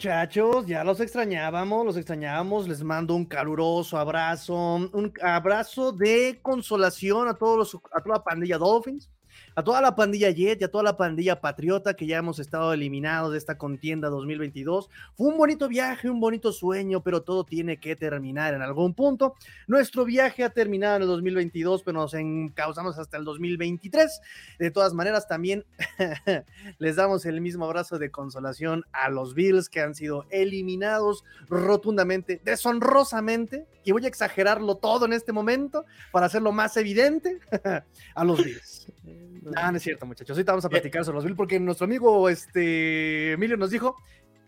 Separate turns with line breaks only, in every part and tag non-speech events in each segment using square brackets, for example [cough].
muchachos. Ya los extrañábamos, los extrañábamos. Les mando un caluroso abrazo, un abrazo de consolación a todos los, a toda la pandilla Dolphins a toda la pandilla Jet y a toda la pandilla Patriota que ya hemos estado eliminados de esta contienda 2022. Fue un bonito viaje, un bonito sueño, pero todo tiene que terminar en algún punto. Nuestro viaje ha terminado en el 2022, pero nos encauzamos hasta el 2023. De todas maneras, también [laughs] les damos el mismo abrazo de consolación a los Bills que han sido eliminados rotundamente, deshonrosamente, y voy a exagerarlo todo en este momento para hacerlo más evidente [laughs] a los Bills. [laughs] Ah, no es cierto, muchachos. Ahorita vamos a platicar sobre los Bills porque nuestro amigo este, Emilio nos dijo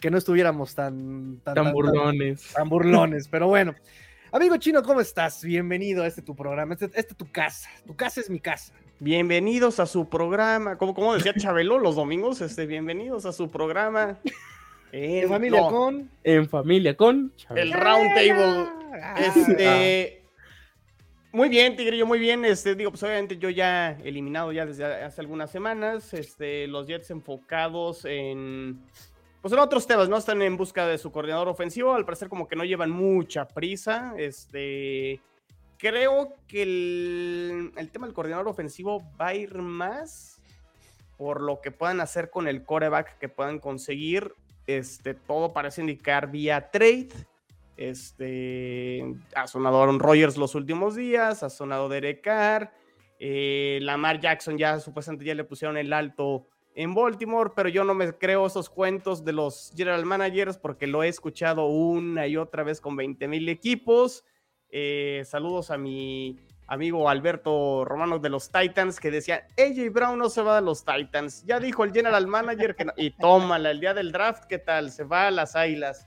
que no estuviéramos tan,
tan, burlones.
Tan, burlones, pero bueno. Amigo chino, ¿cómo estás? Bienvenido a este tu programa. Este, este tu casa. Tu casa es mi casa.
Bienvenidos a su programa. Como, como decía Chabelo los domingos, este, bienvenidos a su programa. [laughs]
En, familia con.
En familia con.
El Round Table.
Ah. Este. Muy bien, Tigrillo, muy bien. Este, digo, pues obviamente yo ya eliminado ya desde hace algunas semanas. Este, los Jets enfocados en. Pues en otros temas, ¿no? Están en busca de su coordinador ofensivo. Al parecer, como que no llevan mucha prisa. Este. Creo que el, tema del coordinador ofensivo va a ir más por lo que puedan hacer con el coreback que puedan conseguir. Este, todo parece indicar vía trade. Este, ha sonado Aaron Rodgers los últimos días, ha sonado Derek Carr, eh, Lamar Jackson ya supuestamente ya le pusieron el alto en Baltimore, pero yo no me creo esos cuentos de los general managers porque lo he escuchado una y otra vez con 20 mil equipos. Eh, saludos a mi amigo Alberto Romano de los Titans que decía, AJ Brown no se va a los Titans. Ya dijo el general manager que no. Y tómala, el día del draft, ¿qué tal? Se va a las Águilas.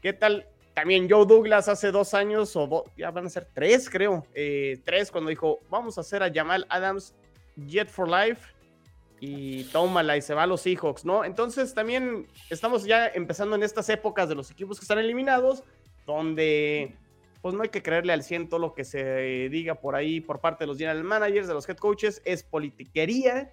¿Qué tal? También Joe Douglas hace dos años, o ya van a ser tres, creo, eh, tres, cuando dijo, vamos a hacer a Jamal Adams Jet for Life y tómala y se va a los Seahawks, ¿no? Entonces también estamos ya empezando en estas épocas de los equipos que están eliminados, donde pues no hay que creerle al ciento lo que se diga por ahí por parte de los general managers, de los head coaches, es politiquería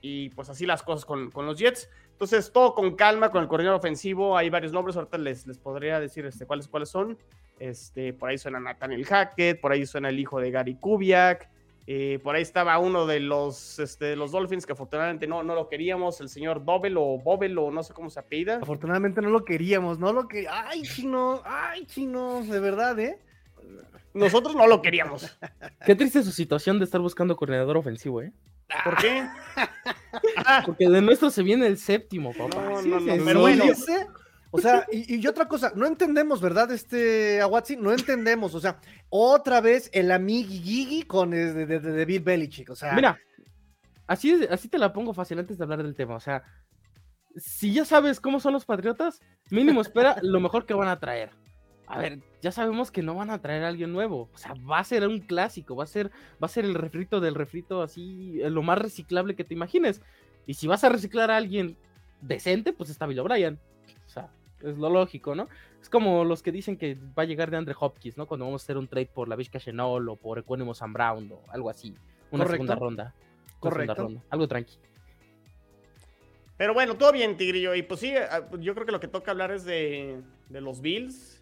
y pues así las cosas con, con los Jets. Entonces, todo con calma, con el coordinador ofensivo. Hay varios nombres, ahorita les, les podría decir este, cuáles, cuáles son. Este, por ahí suena Nathaniel Hackett, por ahí suena el hijo de Gary Kubiak. Eh, por ahí estaba uno de los, este, los Dolphins que afortunadamente no, no lo queríamos, el señor Dobel o Bobel o no sé cómo se apellida.
Afortunadamente no lo queríamos, no lo que. ¡Ay, chino! ¡Ay, chino! De verdad, ¿eh?
Nosotros no lo queríamos.
Qué triste su situación de estar buscando coordinador ofensivo, ¿eh?
¿Por qué?
Porque de nuestro se viene el séptimo, papá.
No, no, no, pero bueno. O sea, y, otra cosa, no entendemos, ¿verdad? Este Aguatsi, no entendemos. O sea, otra vez el amigui Gigi con de, de, de, Bill Belichick. O sea,
mira, así, así te la pongo fácil antes de hablar del tema. O sea, si ya sabes cómo son los patriotas, mínimo espera lo mejor que van a traer a ver, ya sabemos que no van a traer a alguien nuevo. O sea, va a ser un clásico, va a ser, va a ser el refrito del refrito así, eh, lo más reciclable que te imagines. Y si vas a reciclar a alguien decente, pues está Bill O'Brien. O sea, es lo lógico, ¿no? Es como los que dicen que va a llegar de Andre Hopkins, ¿no? Cuando vamos a hacer un trade por la Vizca Chenol o por Equanimous Sam Brown o algo así. Una segunda ronda.
Correcto.
Algo tranqui.
Pero bueno, todo bien, Tigrillo. Y pues sí, yo creo que lo que toca hablar es de, de los Bills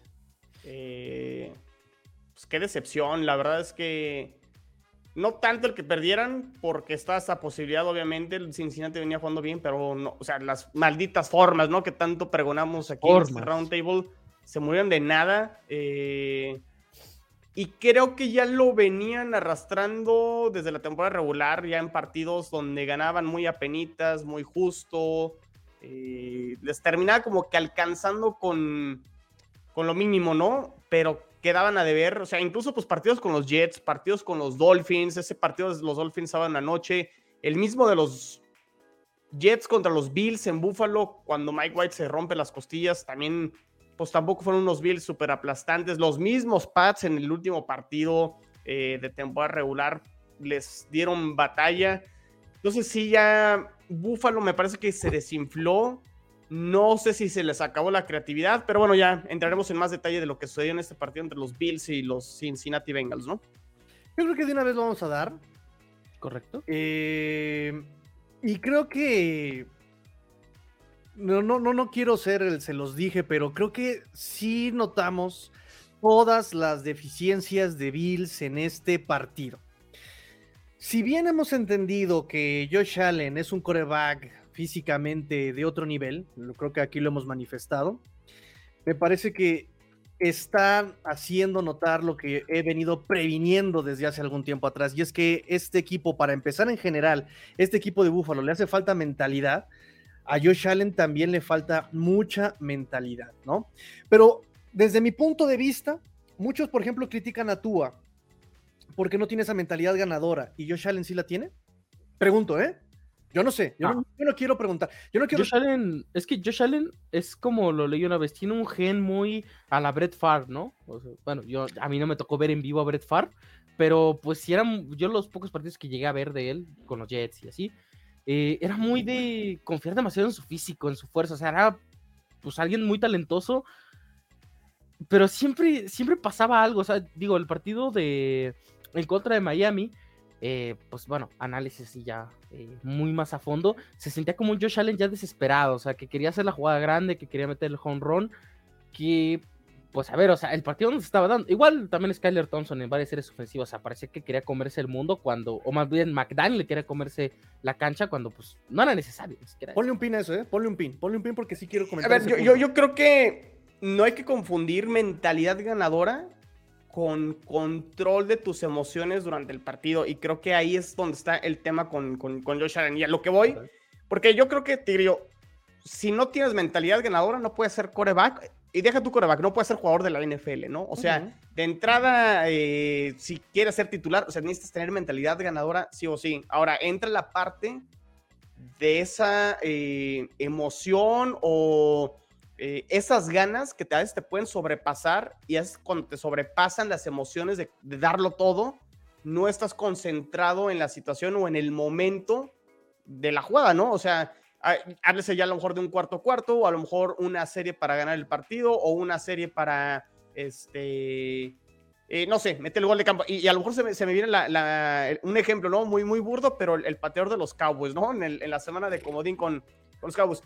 eh, pues qué decepción, la verdad es que no tanto el que perdieran, porque está esa posibilidad, obviamente, el Cincinnati venía jugando bien, pero no, o sea, las malditas formas, ¿no? Que tanto pregonamos aquí en este Roundtable, se murieron de nada. Eh, y creo que ya lo venían arrastrando desde la temporada regular, ya en partidos donde ganaban muy apenitas, muy justo. Eh, les terminaba como que alcanzando con, con lo mínimo, ¿no? Pero quedaban a deber, o sea, incluso pues partidos con los Jets, partidos con los Dolphins, ese partido de los Dolphins sábado en noche, el mismo de los Jets contra los Bills en Buffalo, cuando Mike White se rompe las costillas, también pues tampoco fueron unos Bills súper aplastantes, los mismos Pats en el último partido eh, de temporada regular les dieron batalla, entonces sí, ya Buffalo me parece que se desinfló, no sé si se les acabó la creatividad, pero bueno, ya entraremos en más detalle de lo que sucedió en este partido entre los Bills y los Cincinnati Bengals, ¿no?
Yo creo que de una vez lo vamos a dar.
Correcto.
Eh, y creo que no, no, no, no quiero ser el, se los dije, pero creo que sí notamos todas las deficiencias de Bills en este partido. Si bien hemos entendido que Josh Allen es un coreback físicamente de otro nivel, creo que aquí lo hemos manifestado, me parece que están haciendo notar lo que he venido previniendo desde hace algún tiempo atrás, y es que este equipo, para empezar en general, este equipo de Búfalo le hace falta mentalidad, a Josh Allen también le falta mucha mentalidad, ¿no? Pero desde mi punto de vista, muchos, por ejemplo, critican a Tua porque no tiene esa mentalidad ganadora y Josh Allen sí la tiene. Pregunto, ¿eh? Yo no sé, yo, no. quiero preguntar. Yo no quiero...
Josh Allen, es que Josh Allen es como lo leí una vez, tiene un gen muy a la Brett Favre, ¿no? bueno, yo, a mí no me tocó ver en vivo a Brett Favre, pero pues si eran, yo los pocos partidos que llegué a ver de él, con los Jets y así, eh, era muy de confiar demasiado en su físico, en su fuerza, o sea, era pues alguien muy talentoso, pero siempre, siempre pasaba algo, o sea, digo, el partido de en contra de Miami, eh, pues bueno, análisis y ya eh, muy más a fondo, se sentía como un Josh Allen ya desesperado, o sea, que quería hacer la jugada grande, que quería meter el home run, que, pues a ver, o sea, el partido no se estaba dando. Igual también Skyler Thompson en varias series ofensivas, o sea, parecía que quería comerse el mundo cuando, o más bien McDaniel le quería comerse la cancha cuando, pues, no era necesario.
Ponle un pin a eso, ¿eh? Ponle un pin, ponle un pin porque sí quiero comentar. A
ver, yo, yo, yo creo que no hay que confundir mentalidad ganadora con control de tus emociones durante el partido. Y creo que ahí es donde está el tema con, con, con Josh Allen. Y a lo que voy, porque yo creo que, Tigrio, si no tienes mentalidad ganadora, no puedes ser coreback. Y deja tu coreback, no puedes ser jugador de la NFL, ¿no? O sea, de entrada, eh, si quieres ser titular, o sea, necesitas tener mentalidad ganadora, sí o sí. Ahora, entra la parte de esa eh, emoción o eh, esas ganas que a veces te pueden sobrepasar y es cuando te sobrepasan las emociones de, darlo todo, no estás concentrado en la situación o en el momento de la jugada, ¿no? O sea, háblese ya a lo mejor de un cuarto cuarto o a lo mejor una serie para ganar el partido o una serie para, este, eh, no sé, mete el gol de campo. Y, a lo mejor se me, viene un ejemplo, ¿no? Muy, muy burdo, pero el, pateador de los Cowboys, ¿no? En, la semana de comodín con, con los Cowboys.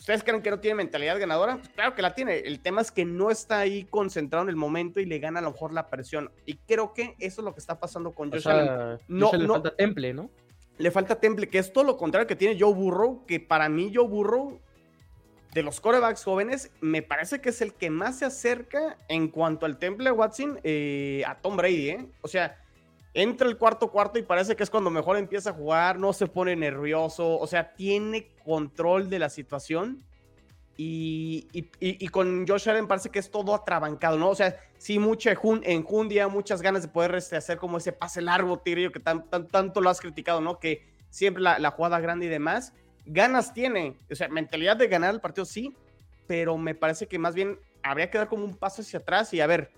¿Ustedes creen que no tiene mentalidad ganadora? Pues claro que la tiene. El tema es que no está ahí concentrado en el momento y le gana a lo mejor la presión. Y creo que eso es lo que está pasando con Josh Allen.
No, le falta temple, ¿no?
Le falta temple, que es todo lo contrario que tiene Joe Burrow, que para mí Joe Burrow, de los corebacks jóvenes, me parece que es el que más se acerca en cuanto al temple Watson eh, a Tom Brady, ¿eh? O sea, entra el cuarto cuarto y parece que es cuando mejor empieza a jugar, no se pone nervioso, o sea, tiene control de la situación. Y, y, con Josh Allen parece que es todo atrabancado, ¿no? O sea, sí, mucha enjundia, muchas ganas de poder este, hacer como ese pase largo, Tigrillo, que tan, tanto lo has criticado, ¿no? Que siempre la, la jugada grande y demás. Ganas tiene, o sea, mentalidad de ganar el partido sí, pero me parece que más bien habría que dar como un paso hacia atrás y a ver,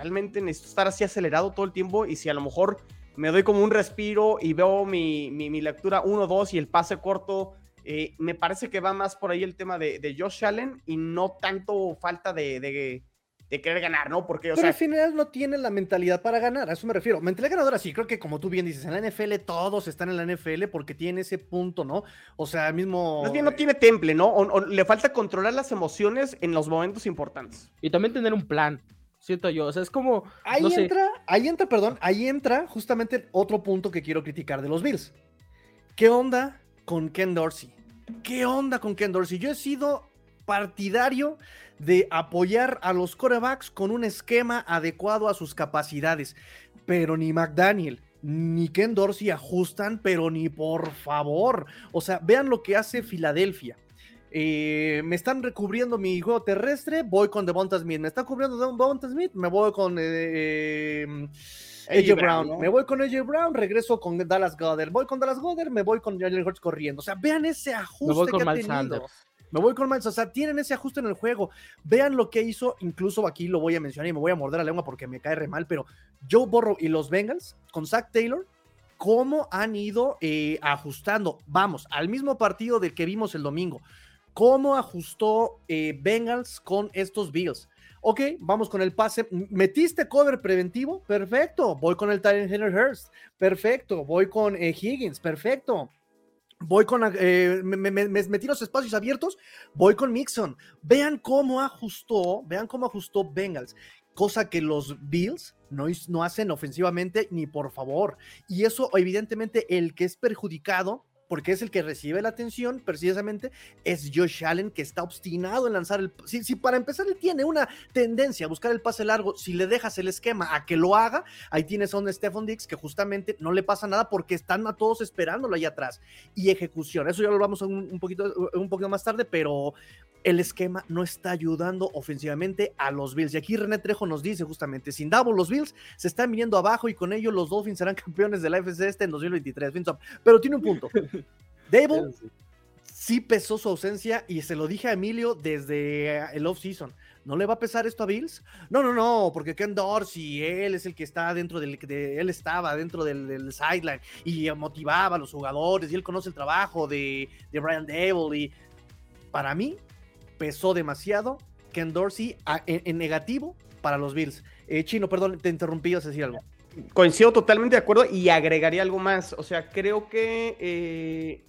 realmente necesito estar así acelerado todo el tiempo y si a lo mejor me doy como un respiro y veo mi, mi, lectura 1-2 y el pase corto, eh, me parece que va más por ahí el tema de, de Josh Allen y no tanto falta de, de, de querer ganar, ¿no? Porque, o
Pero
sea,
al final no tiene la mentalidad para ganar, a eso me refiero. Mentalidad ganadora sí, creo que como tú bien dices, en la NFL todos están en la NFL porque tiene ese punto, ¿no? O sea, mismo...
Más bien no tiene temple, ¿no? o le falta controlar las emociones en los momentos importantes.
Y también tener un plan siento yo. O sea, es como.
Ahí entra, ahí entra, perdón, ahí entra justamente otro punto que quiero criticar de los Bills. ¿Qué onda con Ken Dorsey? ¿Qué onda con Ken Dorsey? Yo he sido partidario de apoyar a los corebacks con un esquema adecuado a sus capacidades, pero ni McDaniel ni Ken Dorsey ajustan, pero ni por favor. O sea, vean lo que hace Filadelfia. Eh, me están recubriendo mi juego terrestre, voy con Devonta Smith. Me están cubriendo Devonta Smith, me voy con eh, em, AJ Brown. Me voy con AJ Brown, regreso con Dallas Goddard. Voy con Dallas Goddard, me voy con Jalen Hurts corriendo. O sea, vean ese ajuste que ha tenido. Me voy con Miles, o sea, tienen ese ajuste en el juego. Vean lo que hizo, incluso aquí lo voy a mencionar y me voy a morder la lengua porque me cae re mal, pero Joe Burrow y los Bengals con Zach Taylor, cómo han ido eh, ajustando. Vamos, al mismo partido del que vimos el domingo. ¿Cómo ajustó eh, Bengals con estos Bills? Ok, vamos con el pase. ¿Metiste cover preventivo? Perfecto. Voy con el Tyrant Henry Hurst. Perfecto. Voy con eh, Higgins. Perfecto. Voy con, eh, me, metí los espacios abiertos, voy con Mixon. Vean cómo ajustó, vean cómo ajustó Bengals, cosa que los Bills no, no hacen ofensivamente ni por favor. Y eso, evidentemente, el que es perjudicado porque es el que recibe la atención precisamente, es Josh Allen que está obstinado en lanzar el... Si, si, para empezar él tiene una tendencia a buscar el pase largo, si le dejas el esquema a que lo haga, ahí tienes a un Stephon Dix que justamente no le pasa nada porque están a todos esperándolo ahí atrás. Y ejecución, eso ya lo vamos a un, un poquito, un poquito más tarde, pero el esquema no está ayudando ofensivamente a los Bills. Y aquí René Trejo nos dice justamente, sin Davo los Bills se están viniendo abajo y con ello los Dolphins serán [laughs] campeones de la FC este en 2023. Pero tiene un punto. [laughs] Davo sí pesó su ausencia y se lo dije a Emilio desde el off-season. ¿No le va a pesar esto a Bills? No, no, no, porque Ken Dorsey, él es el que está dentro del, de, él estaba dentro del, del, sideline y motivaba a los jugadores y él conoce el trabajo de, de Brian Dable y para mí pesó demasiado Ken Dorsey en, negativo para los Bills. Eh, Chino, perdón, te interrumpí, vas a decir algo.
Coincido totalmente de acuerdo y agregaría algo más. O sea, creo que eh,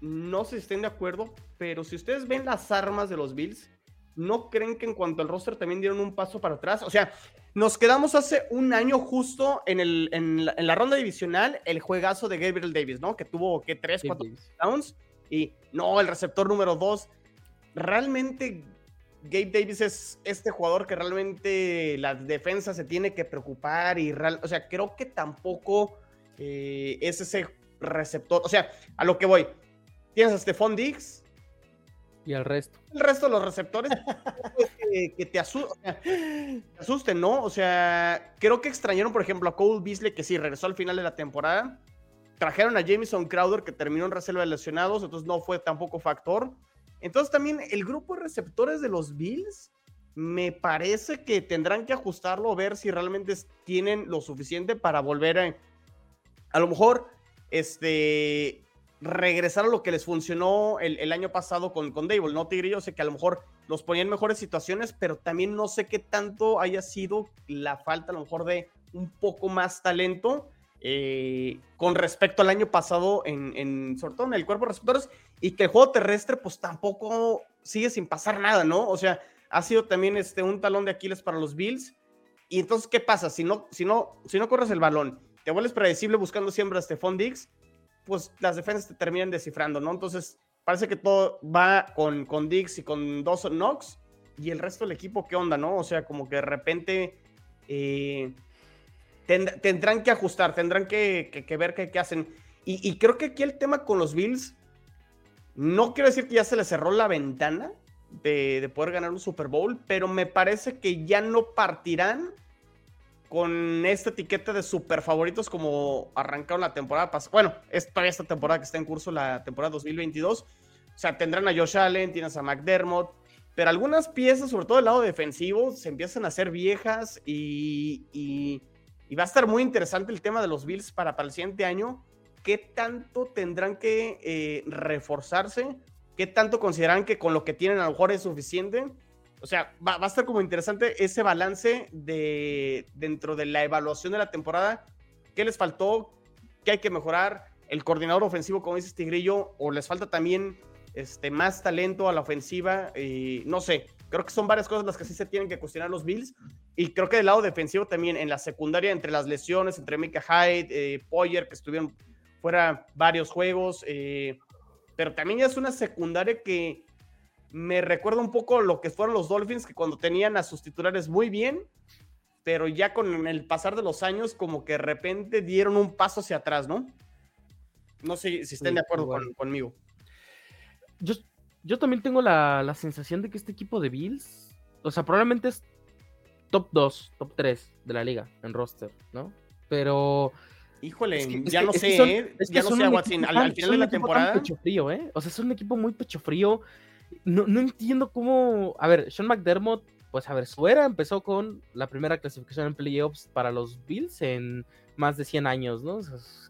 no se estén de acuerdo, pero si ustedes ven las armas de los Bills, ¿no creen que en cuanto al roster también dieron un paso para atrás? O sea, nos quedamos hace un año justo en, el, en, la, ronda divisional, el juegazo de Gabriel Davis, ¿no? Que tuvo, ¿qué? Tres, cuatro downs. Y no, el receptor número dos realmente Gabe Davis es este jugador que realmente la defensa se tiene que preocupar y real, o sea, creo que tampoco eh, es ese receptor, o sea, a lo que voy, tienes a Stephon Diggs
y al resto.
El resto de los receptores que, te, asusten, ¿no? O sea, creo que extrañaron, por ejemplo, a Cole Beasley, que sí, regresó al final de la temporada. Trajeron a Jameson Crowder, que terminó en reserva de lesionados, entonces no fue tampoco factor. Entonces también el grupo de receptores de los Bills me parece que tendrán que ajustarlo, ver si realmente tienen lo suficiente para volver a, a lo mejor, este, regresar a lo que les funcionó el, año pasado con, con Dable, ¿no, Tigre? Yo sé que a lo mejor los ponían en mejores situaciones, pero también no sé qué tanto haya sido la falta a lo mejor de un poco más talento eh, con respecto al año pasado, en, en, en el cuerpo de receptores, y que el juego terrestre, pues tampoco sigue sin pasar nada, ¿no? O sea, ha sido también este, un talón de Aquiles para los Bills. Y entonces, ¿qué pasa? Si no, si no, si no corres el balón, te vuelves predecible buscando siempre a Stephon Diggs, pues las defensas te terminan descifrando, ¿no? Entonces, parece que todo va con, con Diggs y con Dawson Knox, y el resto del equipo, ¿qué onda, no? O sea, como que de repente eh, tendrán que ajustar, tendrán que, ver qué, hacen. Y, creo que aquí el tema con los Bills, no quiero decir que ya se les cerró la ventana de, poder ganar un Super Bowl, pero me parece que ya no partirán con esta etiqueta de super favoritos como arrancaron la temporada pasada. Bueno, es todavía esta temporada que está en curso, la temporada 2022. O sea, tendrán a Josh Allen, tienes a McDermott, pero algunas piezas, sobre todo del lado defensivo, se empiezan a hacer viejas y y va a estar muy interesante el tema de los Bills para, para el siguiente año. ¿Qué tanto tendrán que eh, reforzarse? ¿Qué tanto consideran que con lo que tienen a lo mejor es suficiente? O sea, va, a estar como interesante ese balance de dentro de la evaluación de la temporada. ¿Qué les faltó? ¿Qué hay que mejorar? El coordinador ofensivo, como dice Tigrillo, o les falta también este, más talento a la ofensiva. No sé, creo que son varias cosas las que sí se tienen que cuestionar los Bills. Y creo que del lado defensivo también, en la secundaria, entre las lesiones, entre Mika Hyde, eh, Poyer, que estuvieron fuera varios juegos. Eh, pero también ya es una secundaria que me recuerda un poco lo que fueron los Dolphins, que cuando tenían a sus titulares muy bien, pero ya con el pasar de los años, como que de repente dieron un paso hacia atrás, ¿no? No sé si estén de acuerdo conmigo.
Yo, yo también tengo la, la sensación de que este equipo de Bills, o sea, probablemente es top 2, top 3 de la liga en roster, ¿no? Pero.
Híjole, ya no sé, ¿eh? ya no sé, Watson, al, final de la temporada.
Pecho frío, ¿eh? O sea, es un equipo muy pecho frío. No, no entiendo cómo. A ver, Sean McDermott, pues a ver, su era empezó con la primera clasificación en playoffs para los Bills en más de 100 años, ¿no?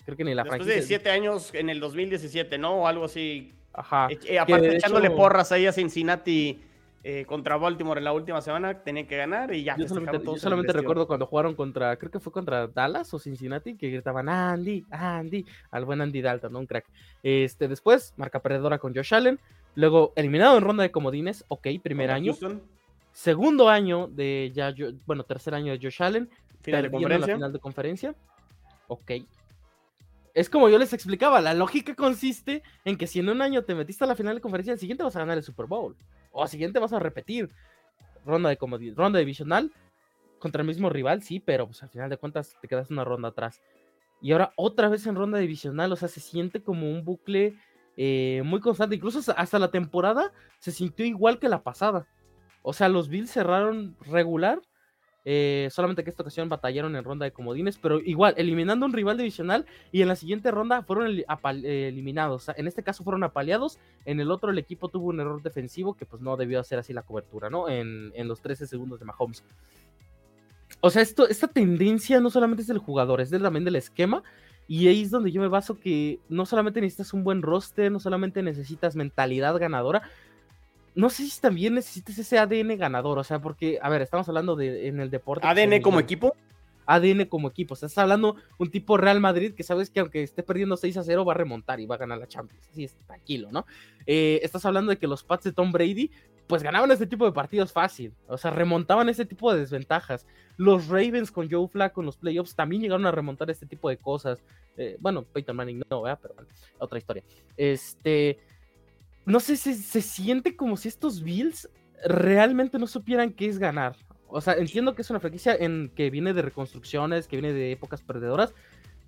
creo que ni la
Después de 7 años en el 2017, ¿no? O algo así. Ajá. Eh, aparte, echándole porras ahí a Cincinnati eh, contra Baltimore en la última semana, tenían que ganar y ya.
Yo solamente, recuerdo cuando jugaron contra, creo que fue contra Dallas o Cincinnati, que gritaban Andy, Andy, al buen Andy Dalton, ¿no? Un crack. Este, después, marca perdedora con Josh Allen, luego eliminado en ronda de comodines, ok, primer año. Segundo año de ya, bueno, tercer año de Josh Allen, final de la final de conferencia, ok. Es como yo les explicaba, la lógica consiste en que si en un año te metiste a la final de conferencia, el siguiente vas a ganar el Super Bowl o al siguiente vas a repetir ronda de ronda divisional contra el mismo rival, sí, pero pues al final de cuentas te quedas una ronda atrás. Y ahora otra vez en ronda divisional, o sea, se siente como un bucle eh, muy constante. Incluso hasta la temporada se sintió igual que la pasada. O sea, los Bills cerraron regular eh, solamente que esta ocasión batallaron en ronda de comodines, pero igual, eliminando un rival divisional y en la siguiente ronda fueron eliminados. en este caso fueron apaleados, en el otro el equipo tuvo un error defensivo que pues no debió hacer así la cobertura, ¿no? En, los 13 segundos de Mahomes. O sea, esto, esta tendencia no solamente es del jugador, es también del esquema. Y ahí es donde yo me baso que no solamente necesitas un buen roster, no solamente necesitas mentalidad ganadora, no sé si también necesitas ese ADN ganador, o sea, porque, a ver, estamos hablando de en el deporte.
¿ADN como equipo?
ADN como equipo, o sea, estás hablando un tipo Real Madrid que sabes que aunque esté perdiendo 6 a 0 va a remontar y va a ganar la Champions, así es, tranquilo, ¿no? Eh, estás hablando de que los Pats de Tom Brady, pues ganaban este tipo de partidos fácil, o sea, remontaban ese tipo de desventajas. Los Ravens con Joe Flacco en los playoffs también llegaron a remontar este tipo de cosas. Eh, bueno, Peyton Manning no, ¿verdad? Pero bueno, otra historia. Este no sé, se, se siente como si estos Bills realmente no supieran qué es ganar. O sea, entiendo que es una franquicia en que viene de reconstrucciones, que viene de épocas perdedoras,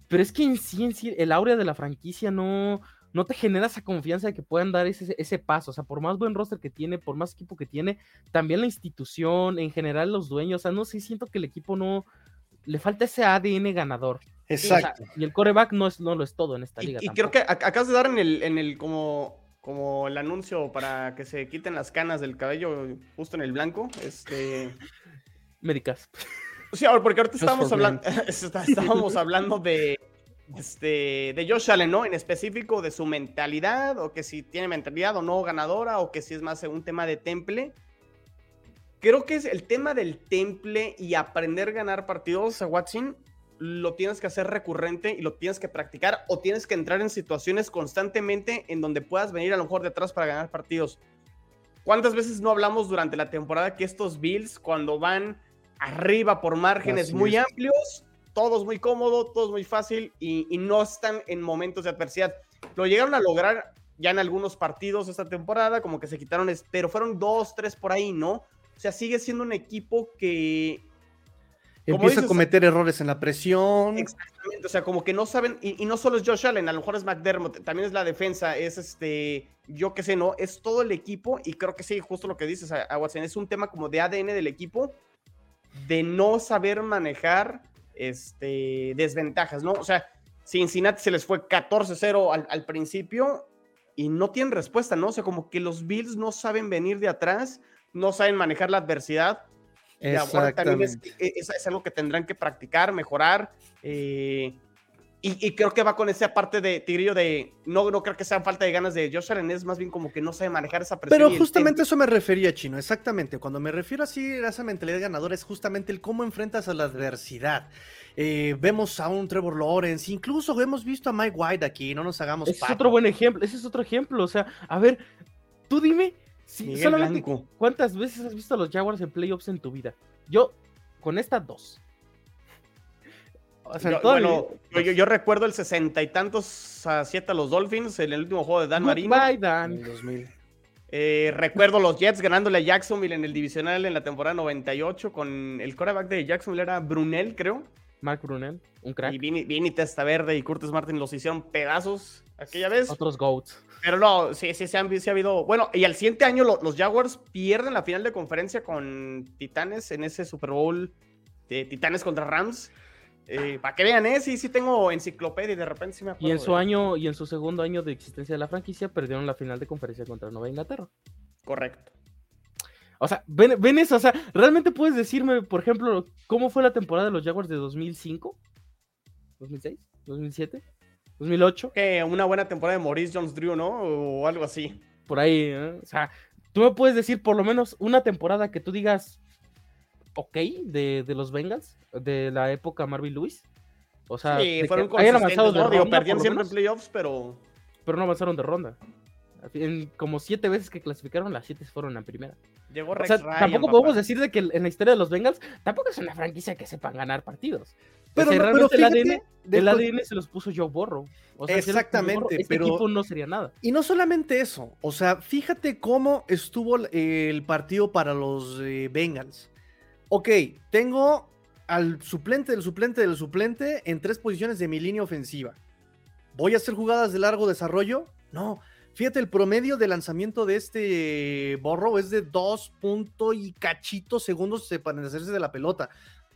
pero es que en sí, en sí, el áurea de la franquicia no, no te genera esa confianza de que puedan dar ese, ese paso. O sea, por más buen roster que tiene, por más equipo que tiene, también la institución, en general los dueños, o sea, no sé, siento que el equipo no, le falta ese ADN ganador.
Exacto.
y el coreback no, es, no lo es todo en esta liga.
Y, creo que acabas de dar en el, en el como como el anuncio para que se quiten las canas del cabello justo en el blanco. Este.
Médicas.
Sí, porque ahorita estábamos hablando, [laughs] estábamos hablando de, este, de Josh Allen, ¿no? En específico de su mentalidad, o que si tiene mentalidad o no ganadora, o que si es más un tema de temple. Creo que es el tema del temple y aprender a ganar partidos a Watson lo tienes que hacer recurrente y lo tienes que practicar o tienes que entrar en situaciones constantemente en donde puedas venir a lo mejor detrás para ganar partidos. ¿Cuántas veces no hablamos durante la temporada que estos Bills cuando van arriba por márgenes muy amplios, todos muy cómodos, todos muy fácil y, y, no están en momentos de adversidad? Lo llegaron a lograr ya en algunos partidos esta temporada, como que se quitaron, pero fueron dos, tres por ahí, ¿no? O sea, sigue siendo un equipo que
Empieza a cometer errores en la presión.
Exactamente, o sea, como que no saben, y, no solo es Josh Allen, a lo mejor es McDermott, también es la defensa, es este, yo qué sé, ¿no? Es todo el equipo, y creo que sí, justo lo que dices, a, Watson, es un tema como de ADN del equipo, de no saber manejar este, desventajas, ¿no? O sea, Cincinnati se les fue 14-0 al, al principio y no tienen respuesta, ¿no? O sea, como que los Bills no saben venir de atrás, no saben manejar la adversidad también e, es, algo que tendrán que practicar, mejorar. Eh, y, creo que va con esa parte de Tigrillo de no, no creo que sea falta de ganas de Josh Allen, es más bien como que no sabe manejar esa presión.
Pero justamente eso me refería, Chino, exactamente. Cuando me refiero así a esa mentalidad ganadora es justamente el cómo enfrentas a la adversidad. Eh, vemos a un Trevor Lawrence, incluso hemos visto a Mike White aquí, no nos hagamos.
Ese es otro buen ejemplo, ese es otro ejemplo. O sea, a ver, tú dime Sí, solamente ¿Cuántas veces has visto a los Jaguars en playoffs en tu vida? Yo, con estas dos.
O sea, yo, bueno, yo, recuerdo el sesenta y tantos a siete a los Dolphins en el último juego de Dan Marino.
Dan.
En 2000. Eh, recuerdo los Jets ganándole a Jacksonville en el divisional en la temporada 98 con el quarterback de Jacksonville era Brunel, creo.
Mark Brunel, un crack.
Y Vini, Testaverde y Curtis Martin los hicieron pedazos aquella vez.
Otros GOATs.
Pero no, sí, sí, sí, ha habido. Bueno, y al siguiente año los Jaguars pierden la final de conferencia con Titanes en ese Super Bowl de Titanes contra Rams. Eh, para que vean, ¿eh? Sí, sí tengo enciclopedia y de repente sí me acuerdo.
Y en su año, y en su segundo año de existencia de la franquicia, perdieron la final de conferencia contra Nueva Inglaterra.
Correcto.
O sea, ven, ven eso, o sea, ¿realmente puedes decirme, por ejemplo, cómo fue la temporada de los Jaguars de 2005? ¿2006? ¿2007? 2008.
Que una buena temporada de Maurice Jones Drew, ¿no? O algo así.
Por ahí, ¿eh? O sea, tú me puedes decir por lo menos una temporada que tú digas, ok, de, de los Bengals, de la época Marvin Lewis. O sea,
Sí, fueron
hayan avanzado de
siempre en playoffs, pero
pero no avanzaron de ronda. En como siete veces que clasificaron, las siete fueron en primera.
llegó
O
Rex
sea,
Ryan,
tampoco
papá.
podemos decir de que en la historia de los Bengals tampoco es una franquicia que sepan ganar partidos.
Pero,
o sea,
pero
el ADN, el se los puso Joe Borro. O sea, si
Exactamente,
este
pero-
equipo no sería nada.
Y no solamente eso, o sea, fíjate cómo estuvo el- el partido para los eh, Bengals. Ok, tengo al suplente del suplente del suplente en tres posiciones de mi línea ofensiva. ¿Voy a hacer jugadas de largo desarrollo? No. Fíjate, el promedio de lanzamiento de este borro es de 2 punto y cachito segundos para deshacerse de la pelota.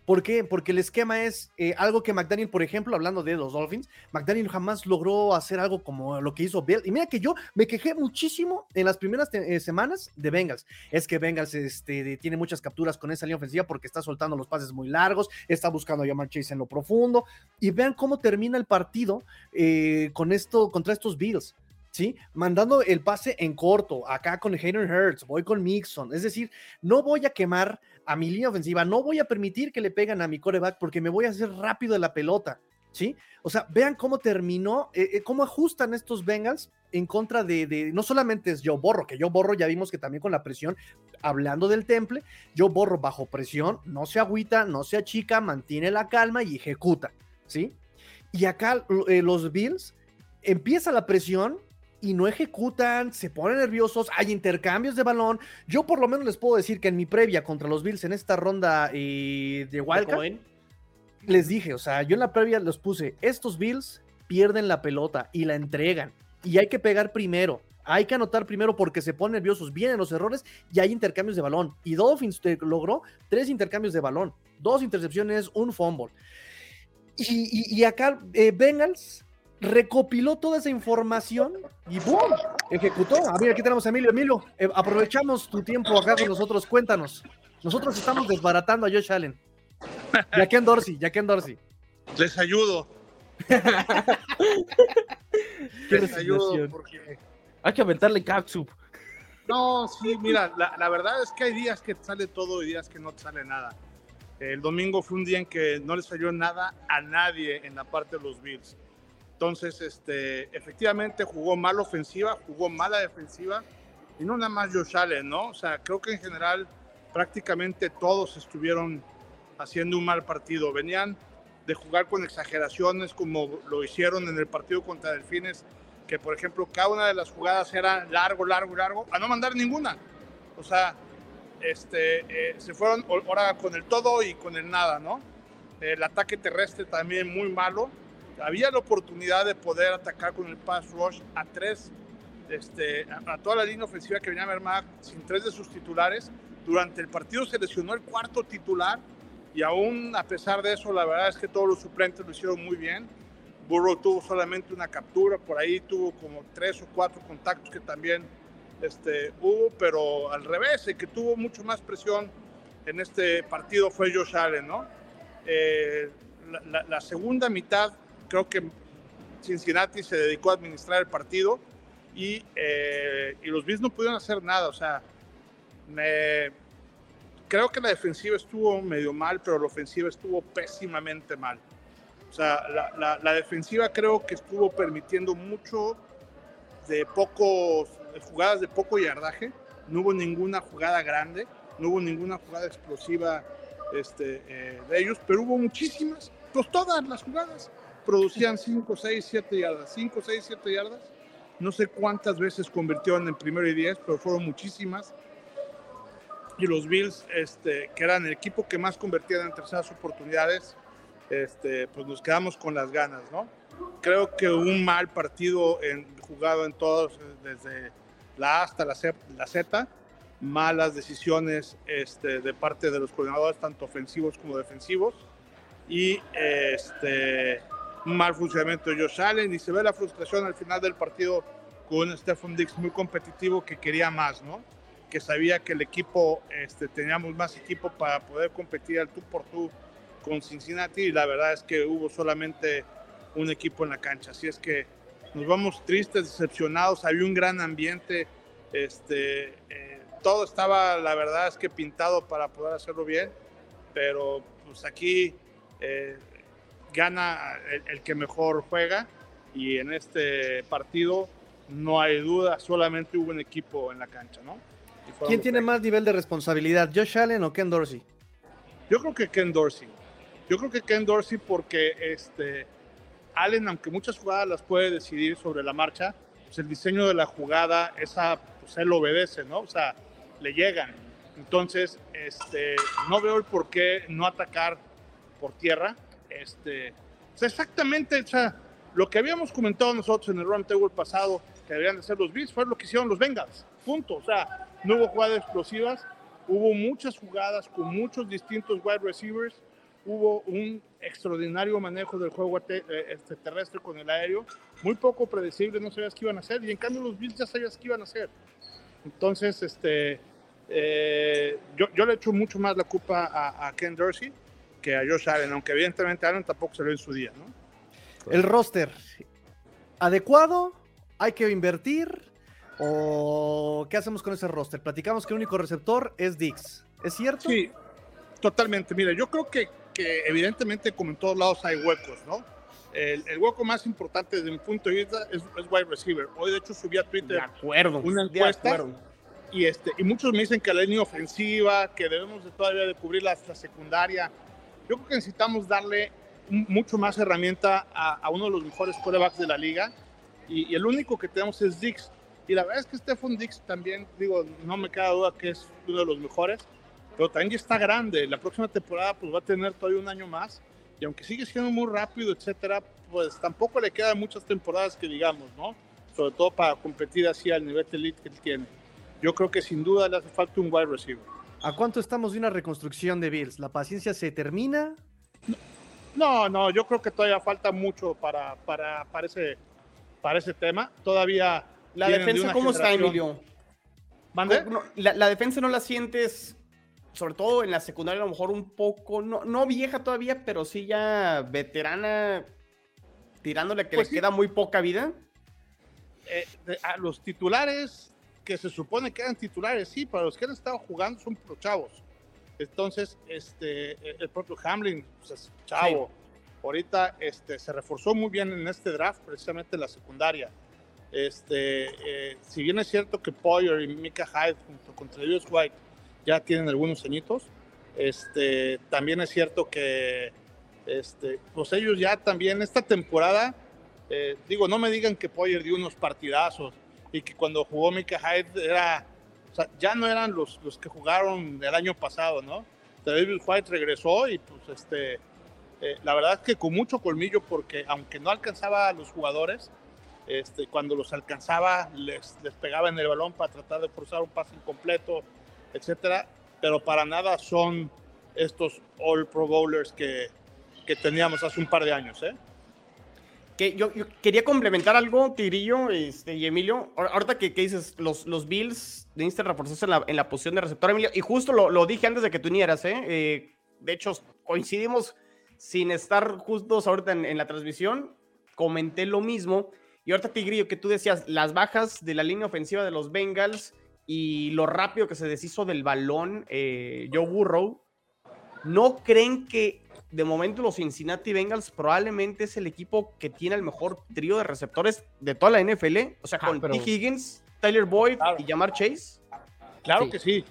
¿Por qué? Porque el esquema es eh, algo que McDaniel, por ejemplo, hablando de los Dolphins, McDaniel jamás logró hacer algo como lo que hizo Bill. Y mira que yo me quejé muchísimo en las primeras eh, semanas de Bengals. Es que Bengals este, tiene muchas capturas con esa línea ofensiva porque está soltando los pases muy largos, está buscando a Chase en lo profundo. Y vean cómo termina el partido eh, con esto, contra estos Bills. ¿Sí? Mandando el pase en corto, acá con Hayden Hurts, voy con Mixon. Es decir, no voy a quemar a mi línea ofensiva, no voy a permitir que le peguen a mi coreback porque me voy a hacer rápido de la pelota. ¿Sí? O sea, vean cómo terminó, eh, eh, cómo ajustan estos Bengals en contra de, no solamente es Joe Borro, que Joe Borro ya vimos que también con la presión, hablando del temple, Joe Borro bajo presión, no se agüita, no se achica, mantiene la calma y ejecuta, ¿sí? Y acá eh, los Bills empieza la presión y no ejecutan, se ponen nerviosos, hay intercambios de balón. Yo por lo menos les puedo decir que en mi previa contra los Bills en esta ronda eh, de
¿De
Wildcard, les dije, o sea, yo en la previa los puse, estos Bills pierden la pelota y la entregan y hay que pegar primero. Hay que anotar primero porque se ponen nerviosos, vienen los errores y hay intercambios de balón. Y Dolphins te- logró tres intercambios de balón, dos intercepciones, un fumble. Y, y- y acá eh, Bengals recopiló toda esa información y ¡boom! Ejecutó. A ver, aquí tenemos a Emilio. Emilio, eh, aprovechamos tu tiempo acá con nosotros. Cuéntanos. Nosotros estamos desbaratando a Josh Allen. Y a Ken Dorsey, y a Ken Dorsey.
Les ayudo, [laughs]
Qué
les ayudo porque
Hay que aventarle catsup.
No, sí, mira, la, la verdad es que hay días que te sale todo y días que no te sale nada. El domingo fue un día en que no les salió nada a nadie en la parte de los Bills. Entonces, este, efectivamente jugó mal ofensiva, jugó mala defensiva y no nada más Josh Allen, ¿no? O sea, creo que en general prácticamente todos estuvieron haciendo un mal partido. Venían de jugar con exageraciones como lo hicieron en el partido contra Delfines, que por ejemplo cada una de las jugadas era largo, largo, largo, a no mandar ninguna. O sea, este, eh, se fueron ahora con el todo y con el nada, ¿no? El ataque terrestre también muy malo. Había la oportunidad de poder atacar con el pass rush a tres, este, a, toda la línea ofensiva que venía armada sin tres de sus titulares. Durante el partido se lesionó el cuarto titular y aún a pesar de eso, la verdad es que todos los suplentes lo hicieron muy bien. Burrow tuvo solamente una captura, por ahí tuvo como tres o cuatro contactos que también este, hubo, pero al revés, el que tuvo mucho más presión en este partido fue Josh Allen, ¿no? Eh, la, la- la segunda mitad, creo que Cincinnati se dedicó a administrar el partido y, eh, y los Bills no pudieron hacer nada, o sea, creo que la defensiva estuvo medio mal, pero la ofensiva estuvo pésimamente mal. O sea, la, la- defensiva creo que estuvo permitiendo mucho de pocos, jugadas de poco yardaje. No hubo ninguna jugada grande, no hubo ninguna jugada explosiva este, eh, de ellos, pero hubo muchísimas. Pues todas las jugadas producían 5, 6, 7 yardas, 5, 6, 7 yardas. No sé cuántas veces convirtieron en primero y 10, pero fueron muchísimas. Y los Bills, este, que eran el equipo que más convertían en terceras oportunidades, este, pues nos quedamos con las ganas, ¿no? Creo que un mal partido en, jugado en todos, desde la A hasta la Z, la Z malas decisiones este, de parte de los coordinadores, tanto ofensivos como defensivos, y este, mal funcionamiento de Josh Allen, y se ve la frustración al final del partido con Stephen Dix muy competitivo que quería más, ¿no? que sabía que el equipo, este, teníamos más equipo para poder competir al tú por tú con Cincinnati y la verdad es que hubo solamente un equipo en la cancha. Así es que nos vamos tristes, decepcionados. Había un gran ambiente este, eh, todo estaba, la verdad es que pintado para poder hacerlo bien, pero pues aquí eh, gana el, el, que mejor juega y en este partido no hay duda, solamente hubo un equipo en la cancha, ¿no?
¿Quién tiene más nivel de responsabilidad, Josh Allen o Ken Dorsey?
Yo creo que Ken Dorsey. Yo creo que Ken Dorsey porque este, Allen, aunque muchas jugadas las puede decidir sobre la marcha, pues el diseño de la jugada, esa, pues él obedece, ¿no? O sea, le llegan. Entonces, este, no veo el por qué no atacar por tierra. Este, exactamente, o lo que habíamos comentado nosotros en el roundtable pasado, que deberían de ser los Bills, fue lo que hicieron los Bengals. Punto. O sea, no hubo jugadas explosivas, hubo muchas jugadas con muchos distintos wide receivers, hubo un extraordinario manejo del juego este, terrestre con el aéreo, muy poco predecible, no sabías qué iban a hacer, y en cambio los Bills ya sabías qué iban a hacer. Entonces, este, eh, yo, le echo mucho más la culpa a, Ken Dorsey que a Josh Allen, aunque evidentemente Allen tampoco se ve en su día, ¿no?
El roster, ¿adecuado? ¿Hay que invertir? ¿O qué hacemos con ese roster? Platicamos que el único receptor es Dix. ¿Es cierto?
Sí, totalmente. Mira, yo creo que, que evidentemente, como en todos lados, hay huecos, ¿no? El, el, hueco más importante desde mi punto de vista es, es, wide receiver. Hoy, de hecho, subí a Twitter
de acuerdo,
una encuesta y, este, y muchos me dicen que la línea ofensiva, que debemos de todavía de cubrir la, la secundaria. Yo creo que necesitamos darle mucho más herramienta a, a uno de los mejores quarterbacks de la liga y, y, el único que tenemos es Dix. Y la verdad es que Stephon Dix también, digo, no me queda duda que es uno de los mejores, pero también ya está grande. La próxima temporada pues va a tener todavía un año más y aunque sigue siendo muy rápido, etcétera, pues tampoco le quedan muchas temporadas que digamos, ¿no? Sobre todo para competir así al nivel de elite que él tiene. Yo creo que sin duda le hace falta un wide receiver.
¿A cuánto estamos de una reconstrucción de Bills? ¿La paciencia se termina?
No, no, yo creo que todavía falta mucho para, para, para, ese, para ese tema. Todavía.
¿La defensa de cómo está, Emilio?
¿Mande?
No, la, la, defensa no la sientes, sobre todo en la secundaria, a lo mejor un poco, no, no vieja todavía, pero sí ya veterana, tirándole que pues le sí. queda muy poca vida.
Eh, de, a los titulares que se supone que eran titulares, sí, para los que han estado jugando son pro chavos. Entonces, este, el propio Hamlin, pues es chavo. Sí. Ahorita este, se reforzó muy bien en este draft, precisamente en la secundaria. Este, eh, si bien es cierto que Poyer y Mika Hyde junto con Travis White ya tienen algunos añitos, este, también es cierto que este, pues ellos ya también esta temporada, eh, digo, no me digan que Poyer dio unos partidazos y que cuando jugó Mika Hyde era, o sea, ya no eran los, los que jugaron el año pasado, ¿no? David White regresó y pues este, eh, la verdad es que con mucho colmillo porque aunque no alcanzaba a los jugadores, este, cuando los alcanzaba les, les pegaba en el balón para tratar de forzar un pase incompleto, etcétera, pero para nada son estos All Pro Bowlers que, que teníamos hace un par de años, ¿eh?
Yo, quería complementar algo, Tigrillo este, y Emilio. Ahorita que, que dices, los, los Bills necesitan reforzarse en la, en la posición de receptor, Emilio. Y justo lo, lo dije antes de que tú unieras, ¿eh? ¿eh? De hecho, coincidimos sin estar justos ahorita en, en, la transmisión. Comenté lo mismo. Y ahorita, Tigrillo, que tú decías, las bajas de la línea ofensiva de los Bengals y lo rápido que se deshizo del balón eh, Joe Burrow. ¿No creen que de momento los Cincinnati Bengals probablemente es el equipo que tiene el mejor trío de receptores de toda la NFL. O sea, con ah, pero... T. Higgins, Tyler Boyd claro. y Jamar Chase.
Claro sí. que sí.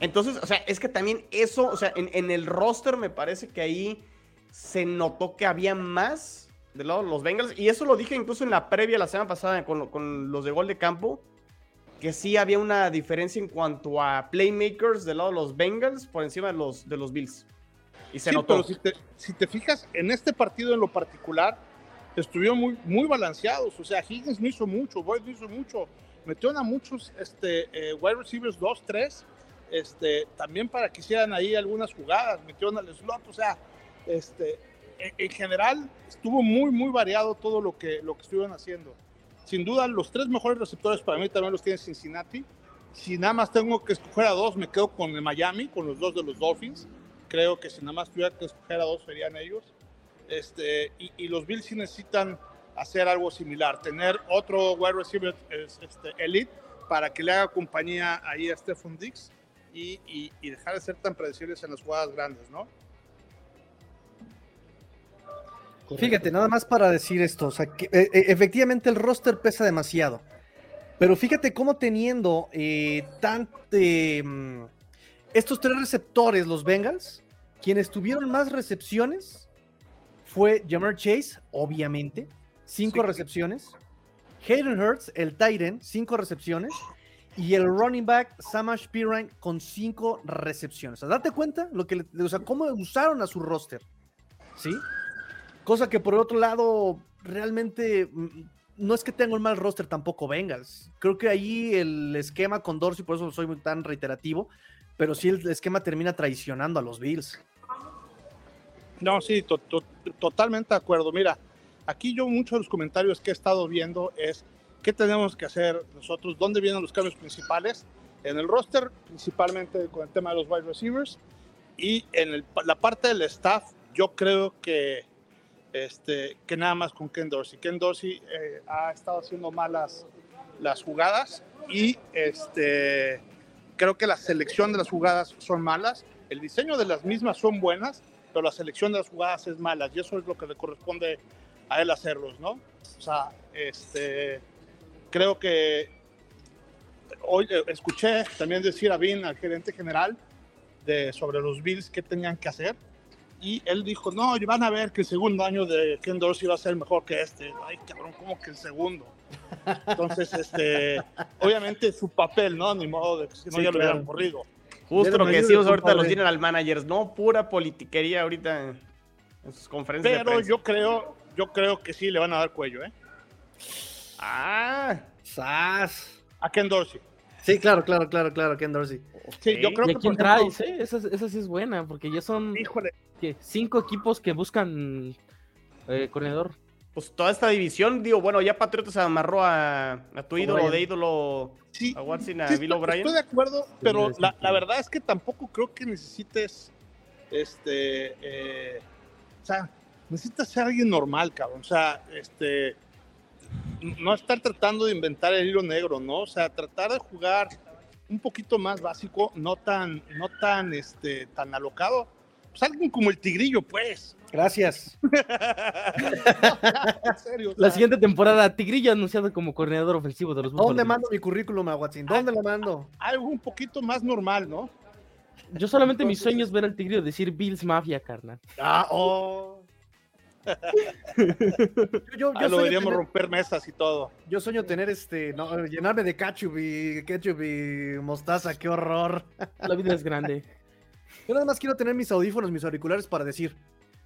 Entonces, o sea, es que también eso, o sea, en, en, el roster me parece que ahí se notó que había más del lado de los Bengals. Y eso lo dije incluso en la previa la semana pasada con, con los de gol de campo. Que sí había una diferencia en cuanto a playmakers del lado de los Bengals por encima de los, de los Bills. Y se
sí,
notó.
Pero si te, si te, fijas, en este partido en lo particular, estuvieron muy, muy balanceados. O sea, Higgins no hizo mucho, Boyd no hizo mucho. Metieron a muchos este, eh, wide receivers 2, 3, este, también para que hicieran ahí algunas jugadas. Metieron al slot. O sea, este, en, en, general estuvo muy, muy variado todo lo que, lo que estuvieron haciendo. Sin duda, los tres mejores receptores para mí también los tiene Cincinnati. Si nada más tengo que escoger a dos, me quedo con el Miami, con los dos de los Dolphins creo que si nada más tuviera que escoger a dos serían ellos. Este, y, y, los Bills sí necesitan hacer algo similar, tener otro wide receiver este, elite, para que le haga compañía ahí a Stephon Dix y, y, y dejar de ser tan predecibles en las jugadas grandes, ¿no?
Fíjate, nada más para decir esto, o sea, que, eh, eh, efectivamente el roster pesa demasiado, pero fíjate cómo teniendo eh, tan, eh, mm, estos tres receptores, los Bengals, quienes tuvieron más recepciones fue Jamar Chase, obviamente, cinco
Sí.
recepciones, Hayden Hurts, el Titan, cinco recepciones, y el running back Samash Piran con cinco recepciones. O sea, date cuenta lo que, le- o sea, cómo usaron a su roster, ¿sí? Cosa que por el otro lado, realmente mm, no es que tenga un mal roster tampoco Bengals. Creo que ahí el esquema con Dorsey, por eso soy muy tan reiterativo, pero sí el esquema termina traicionando a los Bills.
No, sí, to- to- totalmente de acuerdo. Mira, aquí yo muchos de los comentarios que he estado viendo es qué tenemos que hacer nosotros, dónde vienen los cambios principales en el roster, principalmente con el tema de los wide receivers y en la parte del staff. Yo creo que este, que nada más con Ken Dorsey. Ken Dorsey eh, ha estado haciendo malas las jugadas y este, creo que la selección de las jugadas son malas, el diseño de las mismas son buenas, pero la selección de las jugadas es mala y eso es lo que le corresponde a él hacerlos, ¿no? O sea, este, creo que hoy eh, escuché también decir a Vin, al gerente general, de, sobre los Bills, qué tenían que hacer. Y él dijo, no, van a ver que el segundo año de Ken Dorsey va a ser mejor que este. Ay, cabrón, ¿cómo que el segundo? Entonces, este, obviamente su papel, ¿no? Ni modo de que si no
Sí,
ya lo
claro.
hubieran corrido.
Justo lo que decimos ahorita
compadre.
los general managers, no pura politiquería ahorita en, en sus conferencias de
Pero
prensa.
yo creo, yo creo que sí le van a dar cuello, ¿eh?
Ah,
¡Sas!
A Ken Dorsey.
Sí, claro, claro, claro, claro, Ken Dorsey.
Sí, yo creo
¿Y
que
quién traes? eh? Esa, esa sí es buena, porque ya son
Híjole,
cinco equipos que buscan eh, corredor.
Pues toda esta división, digo, bueno, ya Patriotas amarró a, a tu ídolo de ídolo,
sí,
a Watson, a
sí,
Bill
estoy,
O'Brien.
estoy de acuerdo, pero
sí,
la,
sí.
la verdad es que tampoco creo que necesites, este, eh, o sea, necesitas ser alguien normal, cabrón. O sea, este, no estar tratando de inventar el hilo negro, ¿no? O sea, tratar de jugar un poquito más básico, no tan, no tan, este, tan alocado. Pues alguien como el tigrillo, pues.
Gracias. [laughs]
en serio. o
La siguiente temporada, Tigrillo anunciado como coordinador ofensivo de los
¿Dónde
Buffalo
mando mi currículum a Watson? ¿Dónde lo mando?
algo un poquito más normal, ¿no?
Yo solamente mi
Entonces-
sueño es ver al Tigrillo decir Bills Mafia, carnal.
Ah, oh. [laughs] yo, yo,
Ah,
yo
lo deberíamos
tener,
romper mesas y todo.
yo sueño tener este, no, llenarme de ketchup y ketchup y mostaza, qué horror.
La vida es grande.
Yo nada más quiero tener mis audífonos, mis auriculares para decir,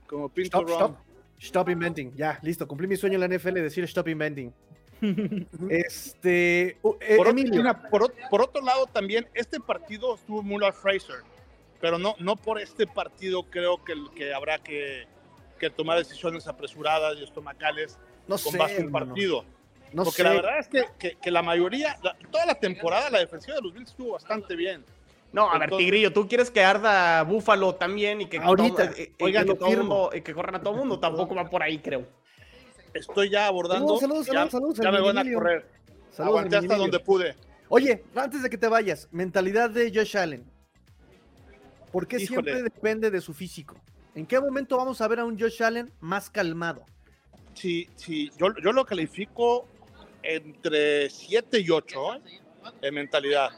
Como Pinto
stop, stop, stop inventing. Ya, listo, cumplí mi sueño en la NFL de decir stop inventing. Este, uh, eh,
Por,
Emilio,
mira, por por otro lado, también este partido estuvo Muller Fraser, pero no, no por este partido creo que, que habrá que, que tomar decisiones apresuradas y estomacales
no
con
sé,
base en un partido.
no
Porque
sé.
la verdad es que, que- que la mayoría, la- toda la temporada, la defensiva de los Bills estuvo bastante bien.
No, a ver, Tigrillo, tú quieres que arda Búfalo también y que,
Ahorita,
todo- y- y
oigan,
que todo
firmo.
mundo, y que corran a todo mundo, tampoco va por ahí, creo.
Estoy ya abordando.
Saludos, saludos,
ya,
saludos, saludos,
ya me van a correr.
Saludos,
Aguanté hasta donde pude.
Oye, antes de que te vayas, mentalidad de Josh Allen. ¿Por qué
Híjole.
siempre depende de su físico? ¿En qué momento vamos a ver a un Josh Allen más calmado?
Sí, sí, yo, yo lo califico entre 7 y 8 ¿eh? en mentalidad.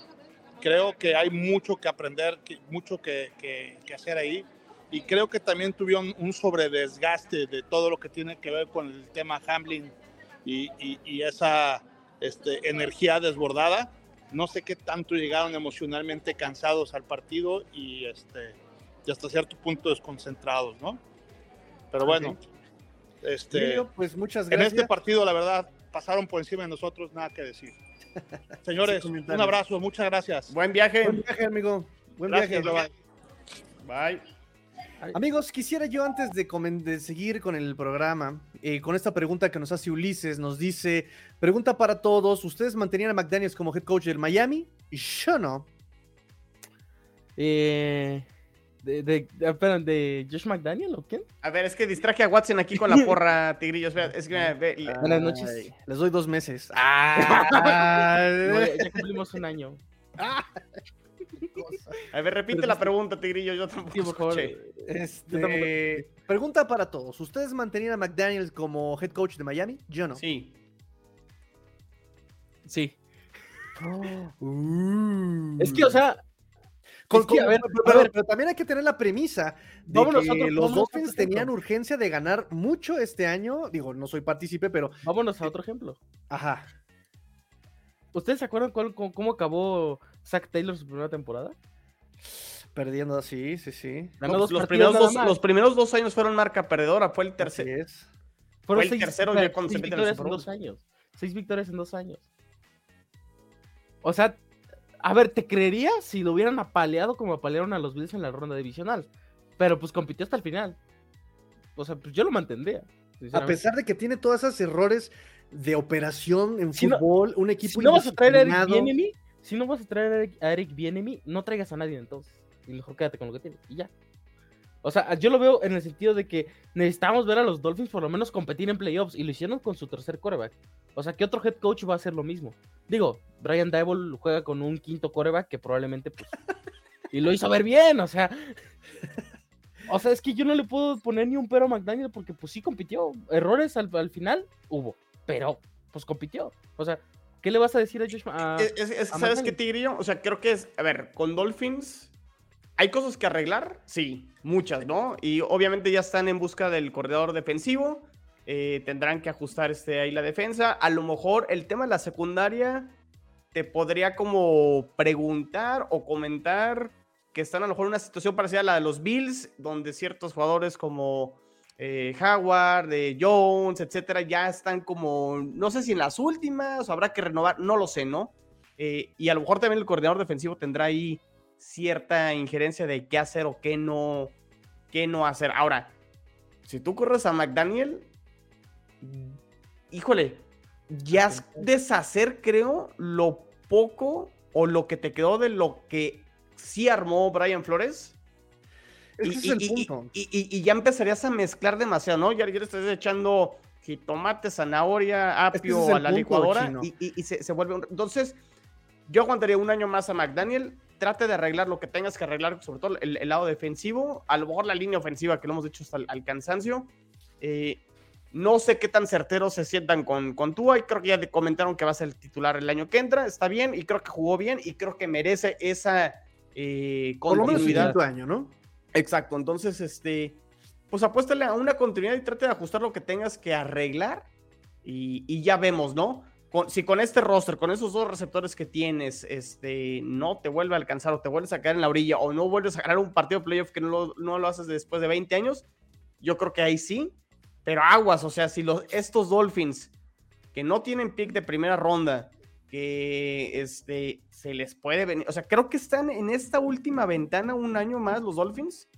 Creo que hay mucho que aprender, mucho que, que- que hacer ahí. Y creo que también tuvieron un sobredesgaste de todo lo que tiene que ver con el tema Hamlin y, y- y esa este, energía desbordada. No sé qué tanto llegaron emocionalmente cansados al partido y, este, y hasta cierto punto desconcentrados, ¿no? Pero bueno, este,
Emilio, pues muchas
en
gracias.
este partido, la verdad, pasaron por encima de nosotros, nada que decir. [laughs] Señores, un abrazo, muchas gracias.
Buen viaje.
Buen viaje, amigo. Buen
Gracias,
viaje.
bye.
Bye.
Amigos, quisiera yo antes de seguir con el programa, eh, con esta pregunta que nos hace Ulises, nos dice, pregunta para todos, ¿ustedes mantenían a McDaniels como head coach del Miami? Yo no.
Eh, ¿De, de, de, de Josh McDaniel o quién?
A ver, es que distraje a Watson aquí con la [laughs] porra, Tigrillo. Espera, es que ve, le-
Buenas noches.
Ay, les doy dos meses. [laughs]
No, ya, cumplimos un año. [laughs]
a ver, repite la pregunta, Tigrillo. Yo tampoco
Sí, por favor.
Este, pregunta para todos. ¿Ustedes mantenían a McDaniels como head coach de Miami? Yo no.
Sí.
Sí.
Uh.
Es que, o sea,
Con- con-
a ver,
pero,
a
pero-
ver.
pero también hay que tener la premisa de que los Dolphins tenían urgencia de ganar mucho este año. Digo, no soy partícipe, pero
vámonos a otro ejemplo.
ajá.
¿Ustedes se acuerdan cuál- cómo, cómo acabó Zach Taylor su primera temporada?
Perdiendo así, sí, sí.
Ganó
No,
dos
pues, los, primeros dos, los primeros dos años fueron marca perdedora. Fue el
Así
tercer.
es.
Fueron
el tercero ya cuando se
seis en dos años. Seis victorias en dos años. O sea, a ver, te creería si lo hubieran apaleado como apalearon a los Bills en la ronda divisional. Pero pues compitió hasta el final. O sea, pues yo lo mantendría.
A pesar de que tiene todos esos errores de operación en
Si no-
fútbol, un equipo
si no vas a traer a Eric. Bienemy, si no vas a traer a Eric, Bieniemy, no traigas a nadie entonces. Y mejor quédate con lo que tienes. Y ya. O sea, yo lo veo en el sentido de que necesitamos ver a los Dolphins por lo menos competir en playoffs. Y lo hicieron con su tercer quarterback. O sea, ¿qué otro head coach va a hacer lo mismo? Digo, Brian Dable juega con un quinto quarterback que probablemente pues. y lo hizo ver bien, o sea. O sea, es que yo no le puedo poner ni un pero a McDaniel porque pues sí compitió. Errores al, al final hubo, pero pues compitió. O sea, ¿qué le vas a decir a Josh? Ma- a-
Es- es- es-
a
¿Sabes qué,
McDaniel?
Tigrillo? O sea, creo que es. A ver, con Dolphins. ¿Hay cosas que arreglar? Sí, muchas, ¿no? Y obviamente ya están en busca del corredor defensivo. eh, tendrán que ajustar este, ahí la defensa. A lo mejor el tema de la secundaria te podría como preguntar o comentar que están a lo mejor en una situación parecida a la de los Bills, donde ciertos jugadores como eh, Howard, eh, Jones, etcétera, ya están como, no sé si en las últimas, o habrá que renovar, no lo sé, ¿no? Y a lo mejor también el coordinador defensivo tendrá ahí cierta injerencia de qué hacer o qué no, qué no hacer. Ahora, si tú corres a McDaniel, híjole, ya es deshacer, creo, lo poco o lo que te quedó de lo que sí armó Brian Flores.
Ese es el punto.
y- y- y ya empezarías a mezclar demasiado, ¿no? Ya, ya le estás echando jitomate, zanahoria,
Es que ese
apio
es el
a la
punto,
licuadora y, y- y se, se vuelve un... Entonces, yo aguantaría un año más a McDaniel, trate de arreglar lo que tengas que arreglar, sobre todo el, el lado defensivo, a lo mejor la línea ofensiva, que lo hemos dicho hasta el al cansancio. Eh, no sé qué tan certeros se sientan con, con Tua y creo que ya te comentaron que va a ser el titular el año que entra, está bien y creo que jugó bien y creo que merece esa eh,
Por lo menos
continuidad.
año, ¿no?
Exacto, entonces, este, pues apuéstale a una continuidad y trate de ajustar lo que tengas que arreglar y, y ya vemos, ¿no? Si con este roster, con esos dos receptores que tienes, este, no te vuelve a alcanzar o te vuelves a caer en la orilla o no vuelves a ganar un partido de playoff que no lo, no lo haces después de 20 años, yo creo que ahí sí, pero aguas, o sea, si los, estos Dolphins que no tienen pick de primera ronda, que este, se les puede venir, o sea, creo que están en esta última ventana un año más los Dolphins,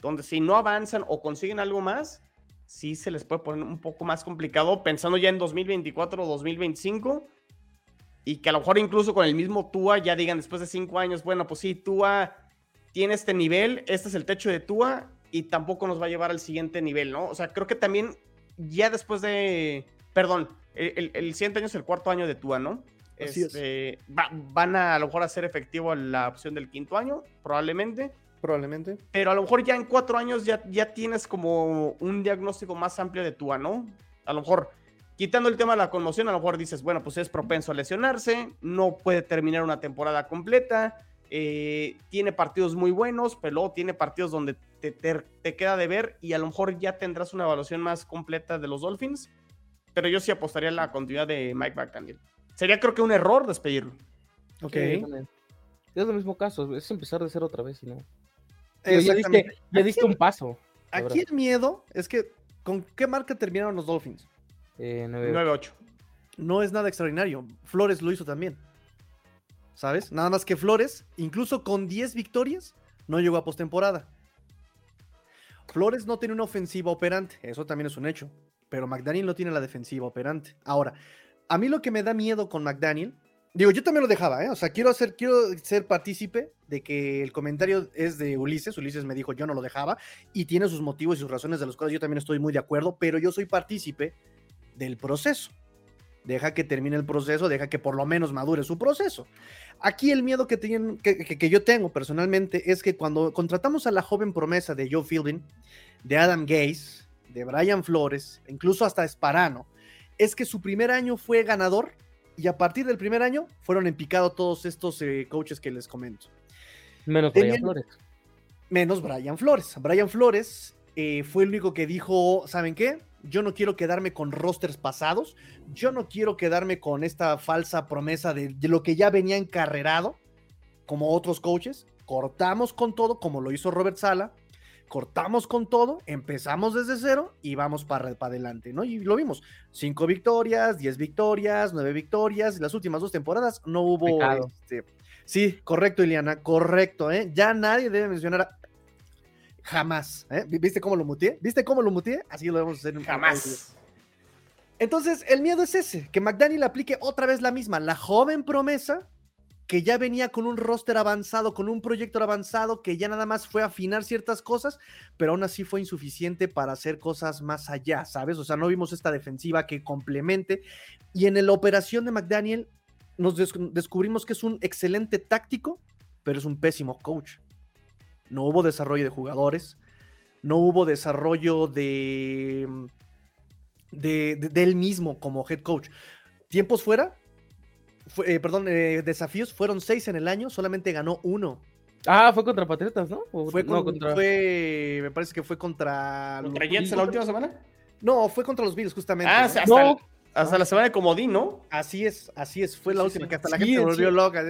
donde si no avanzan o consiguen algo más, sí se les puede poner un poco más complicado pensando ya en 2024 o 2025 y que a lo mejor incluso con el mismo Tua ya digan después de cinco años, bueno, pues sí, Tua tiene este nivel, este es el techo de Tua y tampoco nos va a llevar al siguiente nivel, ¿no? O sea, creo que también ya después de, perdón, el, el- siguiente año es el cuarto año de Tua, ¿no?
Así es.
Este, va- van a, a lo mejor hacer efectivo la opción del quinto año, probablemente.
Probablemente.
Pero a lo mejor ya en cuatro años ya, ya tienes como un diagnóstico más amplio de Tua, ¿no? A lo mejor, quitando el tema de la conmoción, a lo mejor dices, bueno, pues es propenso a lesionarse, no puede terminar una temporada completa, eh, tiene partidos muy buenos, pero luego tiene partidos donde te, te- te queda de ver y a lo mejor ya tendrás una evaluación más completa de los Dolphins. Pero yo sí apostaría a la continuidad de Mike McDaniel. Sería creo que un error despedirlo.
Ok.
Sí. Es el mismo caso, es empezar de cero otra vez y no. Ya diste, ya diste un paso.
Aquí el miedo es que, ¿con qué marca terminaron los Dolphins?
Eh, nueve-
9-8.
No es nada extraordinario. Flores lo hizo también. ¿Sabes? Nada más que Flores, incluso con 10 victorias, no llegó a postemporada. Flores no tiene una ofensiva operante, eso también es un hecho. Pero McDaniel no tiene la defensiva operante. Ahora, a mí lo que me da miedo con McDaniel Digo, yo también lo dejaba, ¿eh? O sea, quiero, hacer, quiero ser partícipe de que el comentario es de Ulises. Ulises me dijo, yo no lo dejaba, y tiene sus motivos y sus razones de los cuales yo también estoy muy de acuerdo, pero yo soy partícipe del proceso. Deja que termine el proceso, deja que por lo menos madure su proceso. Aquí el miedo que, tienen, que, que, yo tengo personalmente es que cuando contratamos a la joven promesa de Joe Fielding, de Adam Gaze, de Brian Flores, incluso hasta Esparano, es que su primer año fue ganador y a partir del primer año fueron en picado todos estos eh, coaches que les comento.
Menos Brian Flores.
Menos Brian Flores. Brian Flores eh, fue el único que dijo, ¿saben qué? Yo no quiero quedarme con rosters pasados, yo no quiero quedarme con esta falsa promesa de, de lo que ya venía encarrerado, como otros coaches. Cortamos con todo, como lo hizo Robert Sala, cortamos con todo, empezamos desde cero y vamos para, para adelante, ¿no? Y lo vimos, cinco victorias, diez victorias, nueve victorias, las últimas dos temporadas no hubo... Este, sí, correcto, Iliana, correcto, ¿eh? Ya nadie debe mencionar jamás, ¿eh? ¿Viste cómo lo muteé? ¿Viste cómo lo muteé? Así lo debemos hacer.
Jamás.
Entonces, el miedo es ese, que McDaniel aplique otra vez la misma, la joven promesa que ya venía con un roster avanzado, con un proyecto avanzado, que ya nada más fue afinar ciertas cosas, pero aún así fue insuficiente para hacer cosas más allá, ¿sabes? O sea, no vimos esta defensiva que complemente. Y en la operación de McDaniel nos descubrimos que es un excelente táctico, pero es un pésimo coach. No hubo desarrollo de jugadores, no hubo desarrollo de, de, él mismo como head coach. Tiempos fuera, eh, perdón, eh, desafíos fueron seis en el año, solamente ganó uno.
Ah, fue contra Patriotas, ¿no?
fue, contra... fue, me parece que fue contra.
¿Contra Jets en la última semana?
No, fue contra los Bills, justamente.
Ah, hasta, no. Hasta la semana de comodín, ¿no?
Así es, así es. Fue la última que hasta la gente se volvió loca.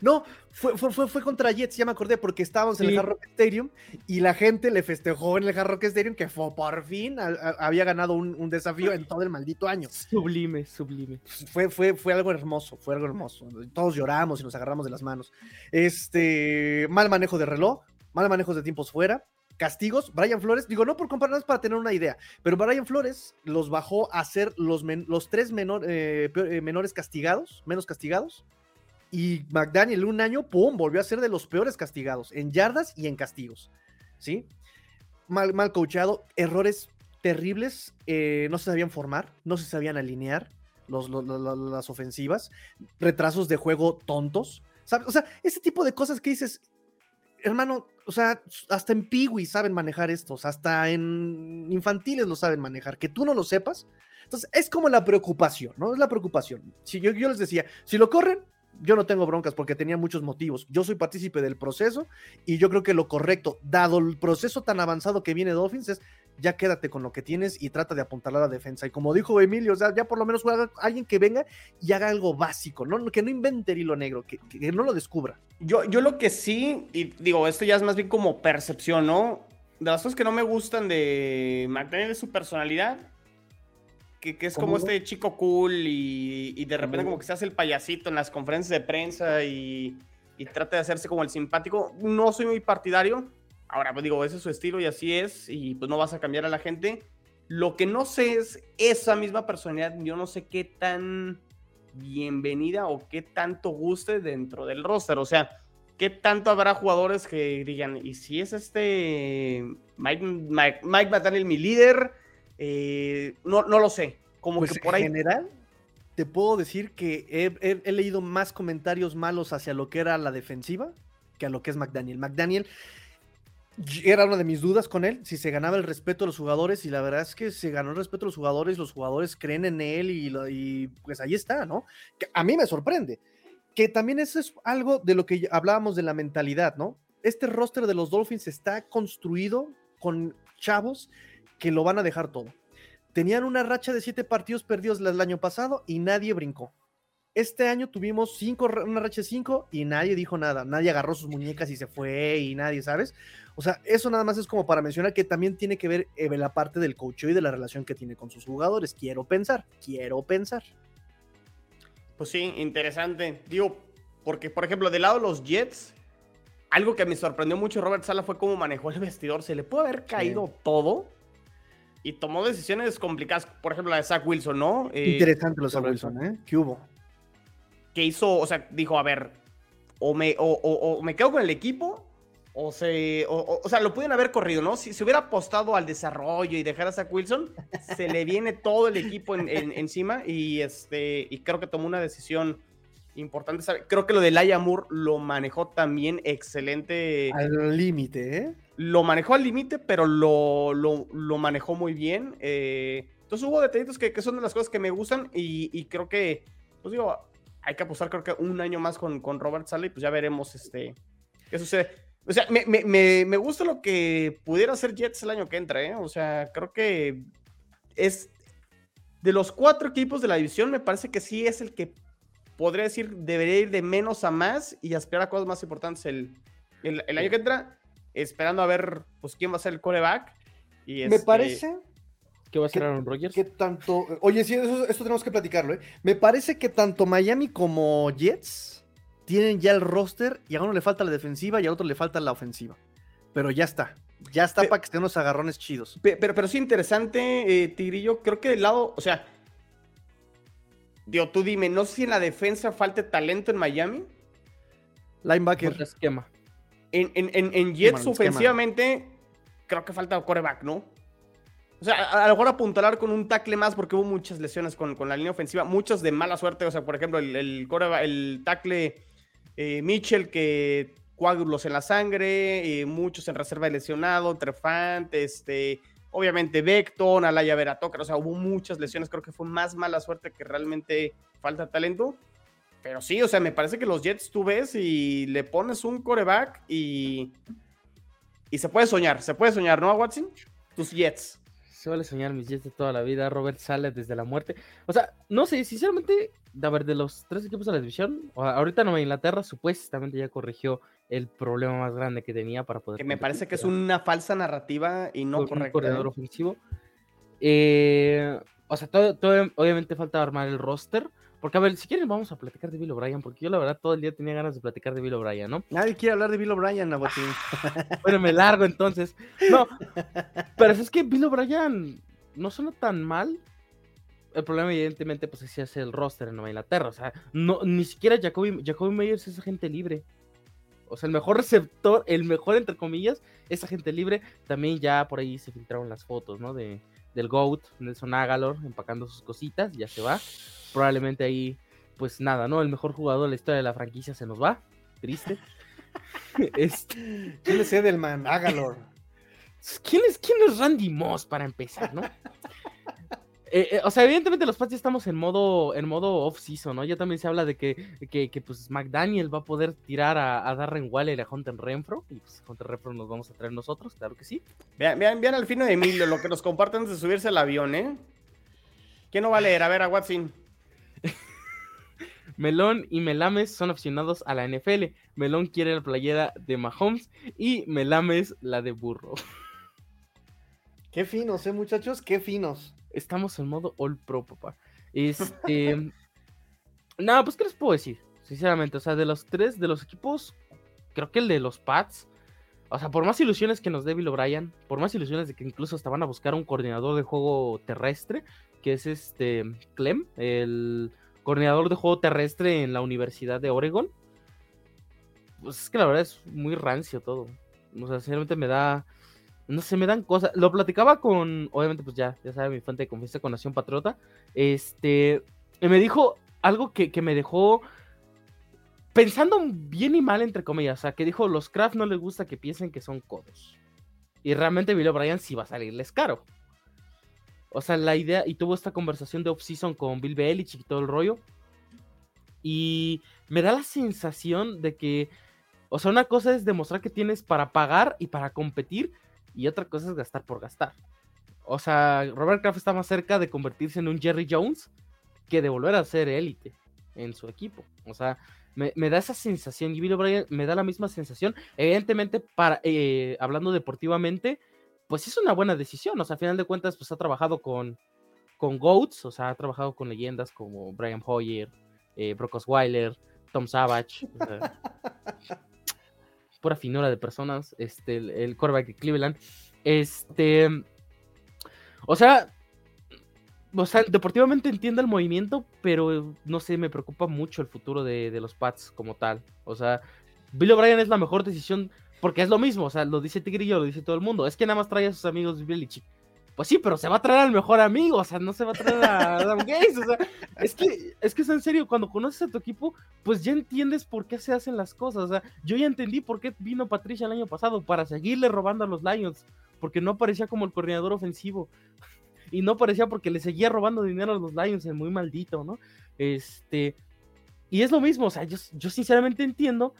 No, fue, fue, fue, contra Jets, ya me acordé, porque estábamos en el Hard Rock Stadium y la gente le festejó en el Hard Rock Stadium que fue por fin había ganado un, desafío en todo el maldito año.
Sublime, sublime.
Fue, fue, fue algo hermoso, fue algo hermoso. Todos lloramos y nos agarramos de las manos. Este, mal manejo de reloj, mal manejo de tiempos fuera castigos, Brian Flores, digo, no por compararnos para tener una idea, pero Brian Flores los bajó a ser los, los tres eh, eh, menores castigados, menos castigados, y McDaniel un año, ¡pum!, volvió a ser de los peores castigados, en yardas y en castigos, ¿sí? Mal, mal coachado, errores terribles, eh, no se sabían formar, no se sabían alinear las ofensivas, retrasos de juego tontos, ¿sabes? O sea, ese tipo de cosas que dices, hermano, o sea, hasta en Piwi saben manejar estos, hasta en infantiles lo saben manejar, que tú no lo sepas. Entonces, es como la preocupación, ¿no? Es la preocupación. Si yo, yo les decía, si lo corren, yo no tengo broncas porque tenía muchos motivos. Yo soy partícipe del proceso y yo creo que lo correcto, dado el proceso tan avanzado que viene Dolphins, es ya quédate con lo que tienes y trata de apuntalar a la defensa. Y como dijo Emilio, o sea, ya por lo menos juega alguien que venga y haga algo básico, ¿no? que no invente el hilo negro, que, no lo descubra.
Yo, yo lo que sí, y digo, esto ya es más bien como percepción, ¿no? De las cosas que no me gustan de mantener su personalidad, que, que es como este chico cool y, y de repente como que se hace el payasito en las conferencias de prensa y, y trata de hacerse como el simpático. No soy muy partidario Ahora, pues digo, ese es su estilo y así es, y pues no vas a cambiar a la gente. Lo que no sé es esa misma personalidad, yo no sé qué tan bienvenida o qué tanto guste dentro del roster. O sea, qué tanto habrá jugadores que digan, y si es este Mike, Mike, McDaniel mi líder, eh, no, no lo sé. Como
pues
que por ahí.
En general, te puedo decir que he, he leído más comentarios malos hacia lo que era la defensiva que a lo que es McDaniel. McDaniel era una de mis dudas con él, si se ganaba el respeto de los jugadores, y la verdad es que se ganó el respeto de los jugadores, los jugadores creen en él y, pues ahí está, ¿no? a mí me sorprende, que también eso es algo de lo que hablábamos de la mentalidad, ¿no? Este roster de los Dolphins está construido con chavos que lo van a dejar todo. Tenían una racha de siete partidos perdidos el año pasado y nadie brincó. Este año tuvimos cinco, una racha de cinco y nadie dijo nada. Nadie agarró sus muñecas y se fue y nadie, ¿sabes? O sea, eso nada más es como para mencionar que también tiene que ver eh, la parte del coach y de la relación que tiene con sus jugadores. Quiero pensar, quiero pensar.
Pues sí, interesante. Digo, porque por ejemplo, del lado de los Jets, algo que me sorprendió mucho Robert Sala fue cómo manejó el vestidor. Se le puede haber caído todo y tomó decisiones complicadas. Por ejemplo, la de Zach Wilson, ¿no?
Eh, interesante lo de Zach Wilson, ¿eh? ¿Qué hubo?
Que hizo, o sea, dijo, a ver, o me, o, me quedo con el equipo, o se, o, sea, lo pueden haber corrido, ¿no? Si se hubiera apostado al desarrollo y dejar a Zach Wilson, se le viene todo el equipo encima y, este, y creo que tomó una decisión importante. Creo que lo de Laia Moore lo manejó también excelente.
Al límite, ¿eh?
Lo manejó al límite, pero lo, lo, manejó muy bien. Eh, entonces hubo detallitos que, que, son de las cosas que me gustan y, creo que, pues digo, hay que apostar creo que un año más con, con Robert Sala y pues ya veremos este, qué sucede. O sea, me, me, me, gusta lo que pudiera hacer Jets el año que entra, ¿eh? O sea, creo que es de los cuatro equipos de la división, me parece que sí es el que podría decir debería ir de menos a más y aspirar a cosas más importantes el, el, año que entra, esperando a ver pues quién va a ser el coreback. Y
Me este, parece
¿Qué va a ser Aaron Rodgers?
Que tanto. Oye, sí, eso, esto tenemos que platicarlo, ¿eh? Me parece que tanto Miami como Jets tienen ya el roster y a uno le falta la defensiva y a otro le falta la ofensiva. Pero ya está. Ya está para que estén unos agarrones chidos.
Pero, pero, sí, interesante, eh, Tigrillo. Creo que del lado, o sea, Digo, tú dime, no sé si en la defensa falte talento en Miami.
Linebacker.
Esquema.
En, en, en, Jets ofensivamente, creo que falta coreback, ¿no? O sea, a, lo mejor apuntalar con un tackle más porque hubo muchas lesiones con, la línea ofensiva, muchas de mala suerte. O sea, por ejemplo, el, el, el tackle eh, Mitchell que coágulos en la sangre, eh, muchos en reserva de lesionado, Trefant, este, Obviamente Beckton, Alaya Veratocar, o sea, hubo muchas lesiones, creo que fue más mala suerte que realmente falta talento. Pero sí, o sea, me parece que los Jets tú ves y le pones un coreback y, y se puede soñar, se puede soñar, ¿no, Watson? Tus Jets.
Se vale soñar mis Jets de toda la vida, Robert sale desde la muerte. O sea, no sé, sinceramente, de, ver, de los tres equipos de la división, ahorita Nueva Inglaterra supuestamente ya corrigió el problema más grande que tenía para poder.
Que me parece que es una falsa narrativa y no correcta. Un
corredor ¿eh? ofensivo. Eh, o sea, todo, obviamente falta armar el roster. Porque, a ver, si quieren, vamos a platicar de Bill O'Brien, porque yo la verdad todo el día tenía ganas de platicar de Bill O'Brien, ¿no?
Nadie quiere hablar de Bill O'Brien, Nabotín.
bueno, me largo entonces. No, pero es que Bill O'Brien no suena tan mal. El problema, evidentemente, pues es es el roster en Nueva Inglaterra. O sea, no, ni siquiera Jacoby, Jacoby Meyers es agente libre. O sea, el mejor receptor, el mejor entre comillas, es agente libre. También ya por ahí se filtraron las fotos, ¿no? De, del GOAT, Nelson Agalor, empacando sus cositas, ya se va. Probablemente ahí, pues nada, ¿no? El mejor jugador de la historia de la franquicia se nos va. Triste. [laughs] [laughs]
este... ¿Quién es Edelman? Agalor.
¿Quién es, ¿Quién es Randy Moss para empezar, no? Eh, eh, o sea, evidentemente los Pats ya estamos en modo, en modo off-season, ¿no? Ya también se habla de que, que, pues McDaniel va a poder tirar a, a Darren Waller y a Hunter Renfro. Y pues Hunter Renfro nos vamos a traer nosotros, claro que sí.
Vean, vean, vean al fin de Emilio, lo que nos comparten antes de subirse al avión, ¿eh? ¿Quién no va a leer? A ver, a Watson. [laughs]
Melón y Melames son aficionados a la NFL. Melón quiere la playera de Mahomes y Melames la de Burro.
Qué finos, ¿eh, muchachos? Qué finos
estamos en modo All Pro, papá. Este. [laughs] Nada, pues, ¿qué les puedo decir? Sinceramente, o sea, de los tres, de los equipos, creo que el de los Pats, o sea, por más ilusiones que nos dé Bill O'Brien, por más ilusiones de que incluso hasta van a buscar un coordinador de juego terrestre, que es este Clem, el coordinador de juego terrestre en la Universidad de Oregon. Pues es que la verdad es muy rancio todo. O sea, sinceramente me da no sé, me dan cosas. Lo platicaba con, obviamente, pues ya, ya sabe mi fuente de confianza con Nación Patriota. Este, me dijo algo que, me dejó pensando bien y mal, entre comillas. O sea, que dijo, los craft no les gusta que piensen que son codos. Y realmente Bill O'Brien sí va a salirles caro. O sea, la idea, y tuvo esta conversación de off-season con Bill Belichick y todo el rollo. Y me da la sensación de que, o sea, una cosa es demostrar que tienes para pagar y para competir, y otra cosa es gastar por gastar. O sea, Robert Kraft está más cerca de convertirse en un Jerry Jones que de volver a ser élite en su equipo. O sea, me, da esa sensación. Y Bill O'Brien me da la misma sensación. Evidentemente, para, eh, hablando deportivamente, pues es una buena decisión. O sea, a final de cuentas, pues ha trabajado con, con GOATs, o sea, ha trabajado con leyendas como Brian Hoyer, eh, Brock Osweiler, Tom Savage. O sea, [laughs] pura finura de personas, este, el, el quarterback de Cleveland. Este, o sea, o sea, deportivamente entiendo el movimiento, pero no sé, me preocupa mucho el futuro de, de los Pats como tal. O sea, Bill O'Brien es la mejor decisión porque es lo mismo, o sea, lo dice Tigrillo, lo dice todo el mundo. Es que nada más trae a sus amigos Belichick. Pues sí, pero se va a traer al mejor amigo, o sea, no se va a traer a [laughs] Adam Gates, o sea, es que, es que es en serio, cuando conoces a tu equipo, pues ya entiendes por qué se hacen las cosas, o sea, yo ya entendí por qué vino Patricia el año pasado, para seguirle robando a los Lions, porque no parecía como el coordinador ofensivo, [laughs] y no parecía porque le seguía robando dinero a los Lions, es muy maldito, ¿no? Este, y es lo mismo, o sea, yo, yo sinceramente entiendo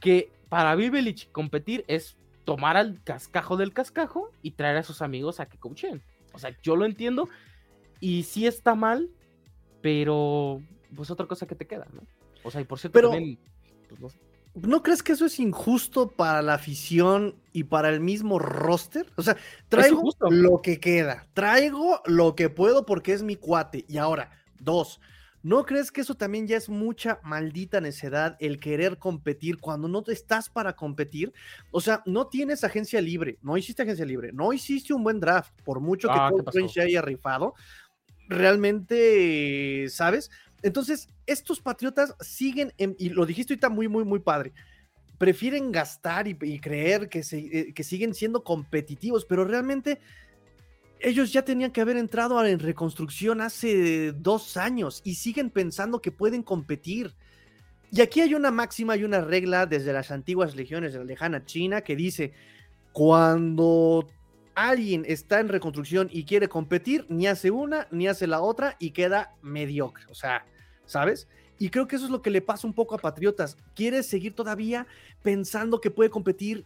que para Bill competir es tomar al cascajo del cascajo y traer a sus amigos a que coachen. O sea, yo lo entiendo y sí está mal, pero pues otra cosa que te queda, ¿no? O sea, y por cierto, también,
pues, no, crees que eso es injusto para la afición y para el mismo roster? O sea, traigo lo que queda, traigo lo que puedo porque es mi cuate. Y ahora, dos, ¿No crees que eso también ya es mucha maldita necedad el querer competir cuando no estás para competir? O sea, no tienes agencia libre, no hiciste agencia libre, no hiciste un buen draft, por mucho que ah, Cole se haya rifado. Realmente, ¿sabes? Entonces, estos patriotas siguen, y lo dijiste ahorita muy, muy, muy padre, prefieren gastar y, creer que, se, eh, que siguen siendo competitivos, pero realmente ellos ya tenían que haber entrado en reconstrucción hace dos años y siguen pensando que pueden competir. Y aquí hay una máxima y una regla desde las antiguas legiones de la lejana China que dice, cuando alguien está en reconstrucción y quiere competir, ni hace una ni hace la otra y queda mediocre. O sea, ¿sabes? Y creo que eso es lo que le pasa un poco a Patriotas. Quiere seguir todavía pensando que puede competir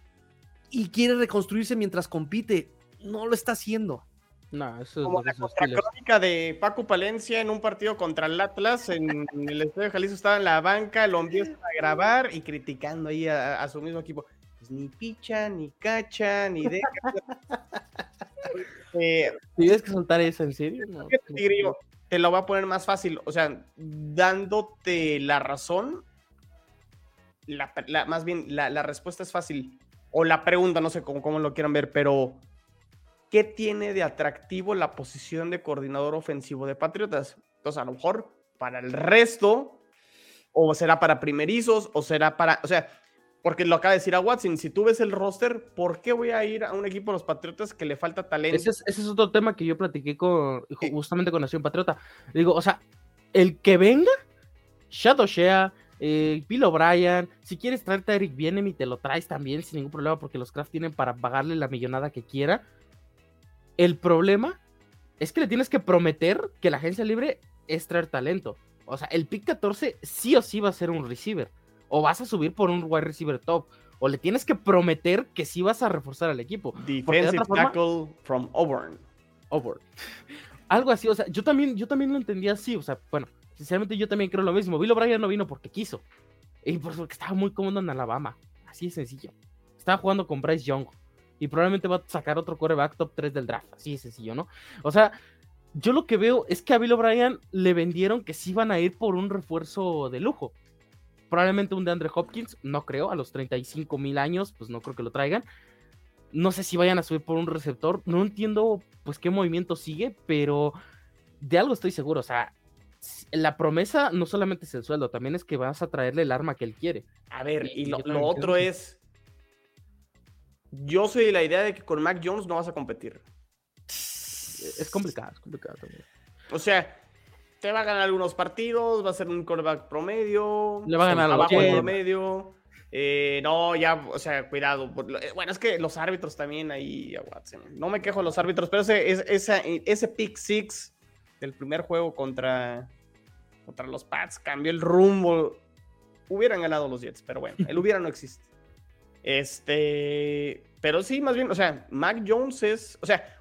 y quiere reconstruirse mientras compite. No lo está haciendo.
No, eso Como la crónica de Paco Palencia en un partido contra el Atlas en, [laughs] el Estadio de Jalisco estaba en la banca, lo empiezan a grabar y criticando ahí a, su mismo equipo. Pues ni picha, ni cacha, ni de. [laughs]
eh, ¿Tienes que soltar eso en serio?
te lo voy a poner más fácil, o sea, dándote la razón, la, más bien la, la, respuesta es fácil, o la pregunta, no sé cómo, cómo lo quieran ver, pero ¿qué tiene de atractivo la posición de coordinador ofensivo de Patriotas? Entonces, a lo mejor para el resto, o será para primerizos, o será para, o sea, porque lo acaba de decir a Watson, si tú ves el roster, ¿por qué voy a ir a un equipo de los Patriotas que le falta talento?
Ese es, otro tema que yo platiqué con, justamente con Nación Patriota. Digo, o sea, el que venga, Shadow Shea, eh, Bill O'Brien, si quieres traerte a Eric Bienem y te lo traes también sin ningún problema porque los Kraft tienen para pagarle la millonada que quiera. El problema es que le tienes que prometer que la agencia libre es traer talento. O sea, el pick 14 sí o sí va a ser un receiver. O vas a subir por un wide receiver top. O le tienes que prometer que sí vas a reforzar al equipo.
Defensive tackle from Auburn.
Auburn. [laughs] Algo así, o sea, yo también, yo también lo entendía así. O sea, bueno, sinceramente yo también creo lo mismo. Bill O'Brien no vino porque quiso. Y porque estaba muy cómodo en Alabama. Así de sencillo. Estaba jugando con Bryce Young y probablemente va a sacar otro coreback top 3 del draft. Así de sencillo, ¿no? O sea, yo lo que veo es que a Bill O'Brien le vendieron que sí van a ir por un refuerzo de lujo. Probablemente un de Andre Hopkins, no creo, a los 35 mil años, pues no creo que lo traigan. No sé si vayan a subir por un receptor, no entiendo pues qué movimiento sigue, pero de algo estoy seguro, o sea, la promesa no solamente es el sueldo, también es que vas a traerle el arma que él quiere.
A ver, y, lo, lo otro es, yo soy de la idea de que con Mac Jones no vas a competir.
Es complicado, es complicado también.
O sea, te va a ganar algunos partidos, va a ser un quarterback promedio.
Le va a ganar
abajo del promedio. Eh, no, ya, o sea, cuidado. Eh, bueno, es que los árbitros también ahí, no me quejo de los árbitros, pero ese, ese, ese pick six del primer juego contra, contra los Pats cambió el rumbo. Hubieran ganado los Jets, pero bueno, el hubiera no existe. Este, pero sí, más bien, o sea, Mac Jones es, o sea,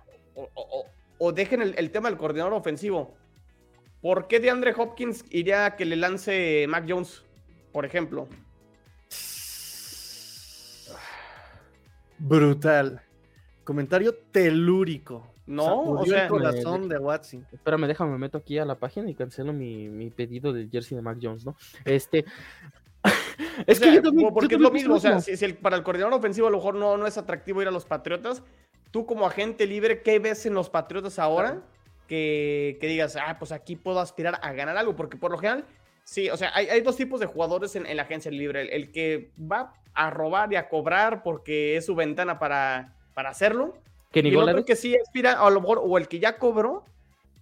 o, dejen el, tema del coordinador ofensivo. ¿Por qué de Andre Hopkins iría a que le lance Mac Jones, por ejemplo?
Brutal. Comentario telúrico.
No, o sea,
el corazón de Watson.
Espérame, déjame, me meto aquí a la página y cancelo mi, mi pedido del jersey de Mac Jones, ¿no? Este,
es que yo también, porque es lo mismo, o sea, si, para el coordinador ofensivo a lo mejor no, no es atractivo ir a los Patriotas, tú como agente libre, ¿qué ves en los Patriotas ahora? que, que digas, ah, pues aquí puedo aspirar a ganar algo, porque por lo general, sí, o sea, hay, hay dos tipos de jugadores en, en la agencia libre. El, el, que va a robar y a cobrar porque es su ventana para, para hacerlo.
Que
y el otro que sí aspira, a lo mejor, o el que ya cobró,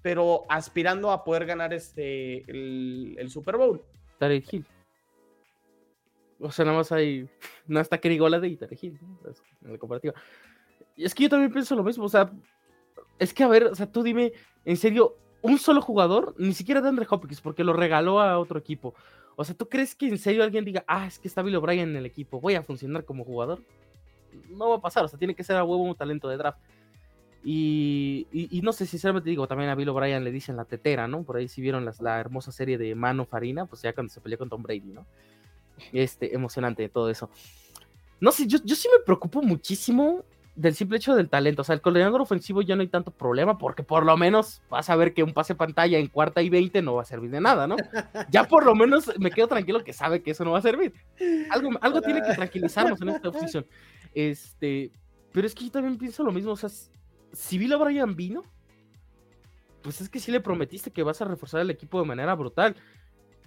pero aspirando a poder ganar este, el, el Super Bowl.
Tarek Hill. O sea, nada más hay. [laughs] No está y Tarek Hill, ¿no? en la comparativa. Y es que yo también pienso lo mismo. O sea, es que a ver, o sea, tú dime, en serio, un solo jugador, ni siquiera de Andre Hopkins, porque lo regaló a otro equipo. O sea, ¿tú crees que en serio alguien diga, ah, es que está Bill O'Brien en el equipo, voy a funcionar como jugador? No va a pasar, o sea, tiene que ser a huevo un talento de draft. Y, y, y, no sé, sinceramente digo, también a Bill O'Brien le dicen la tetera, ¿no? Por ahí si vieron las, la hermosa serie de Mano Farina, pues ya cuando se peleó con Tom Brady, ¿no? Este, emocionante todo eso. No sé, yo, yo sí me preocupo muchísimo del simple hecho del talento. O sea, el coordinador ofensivo ya no hay tanto problema porque por lo menos vas a ver que un pase pantalla en cuarta y veinte no va a servir de nada, ¿no? [laughs] Ya por lo menos me quedo tranquilo que sabe que eso no va a servir. Algo, algo tiene que tranquilizarnos en esta posición. Este, pero es que yo también pienso lo mismo. O sea, si Bill O'Brien vino, pues es que sí le prometiste que vas a reforzar el equipo de manera brutal.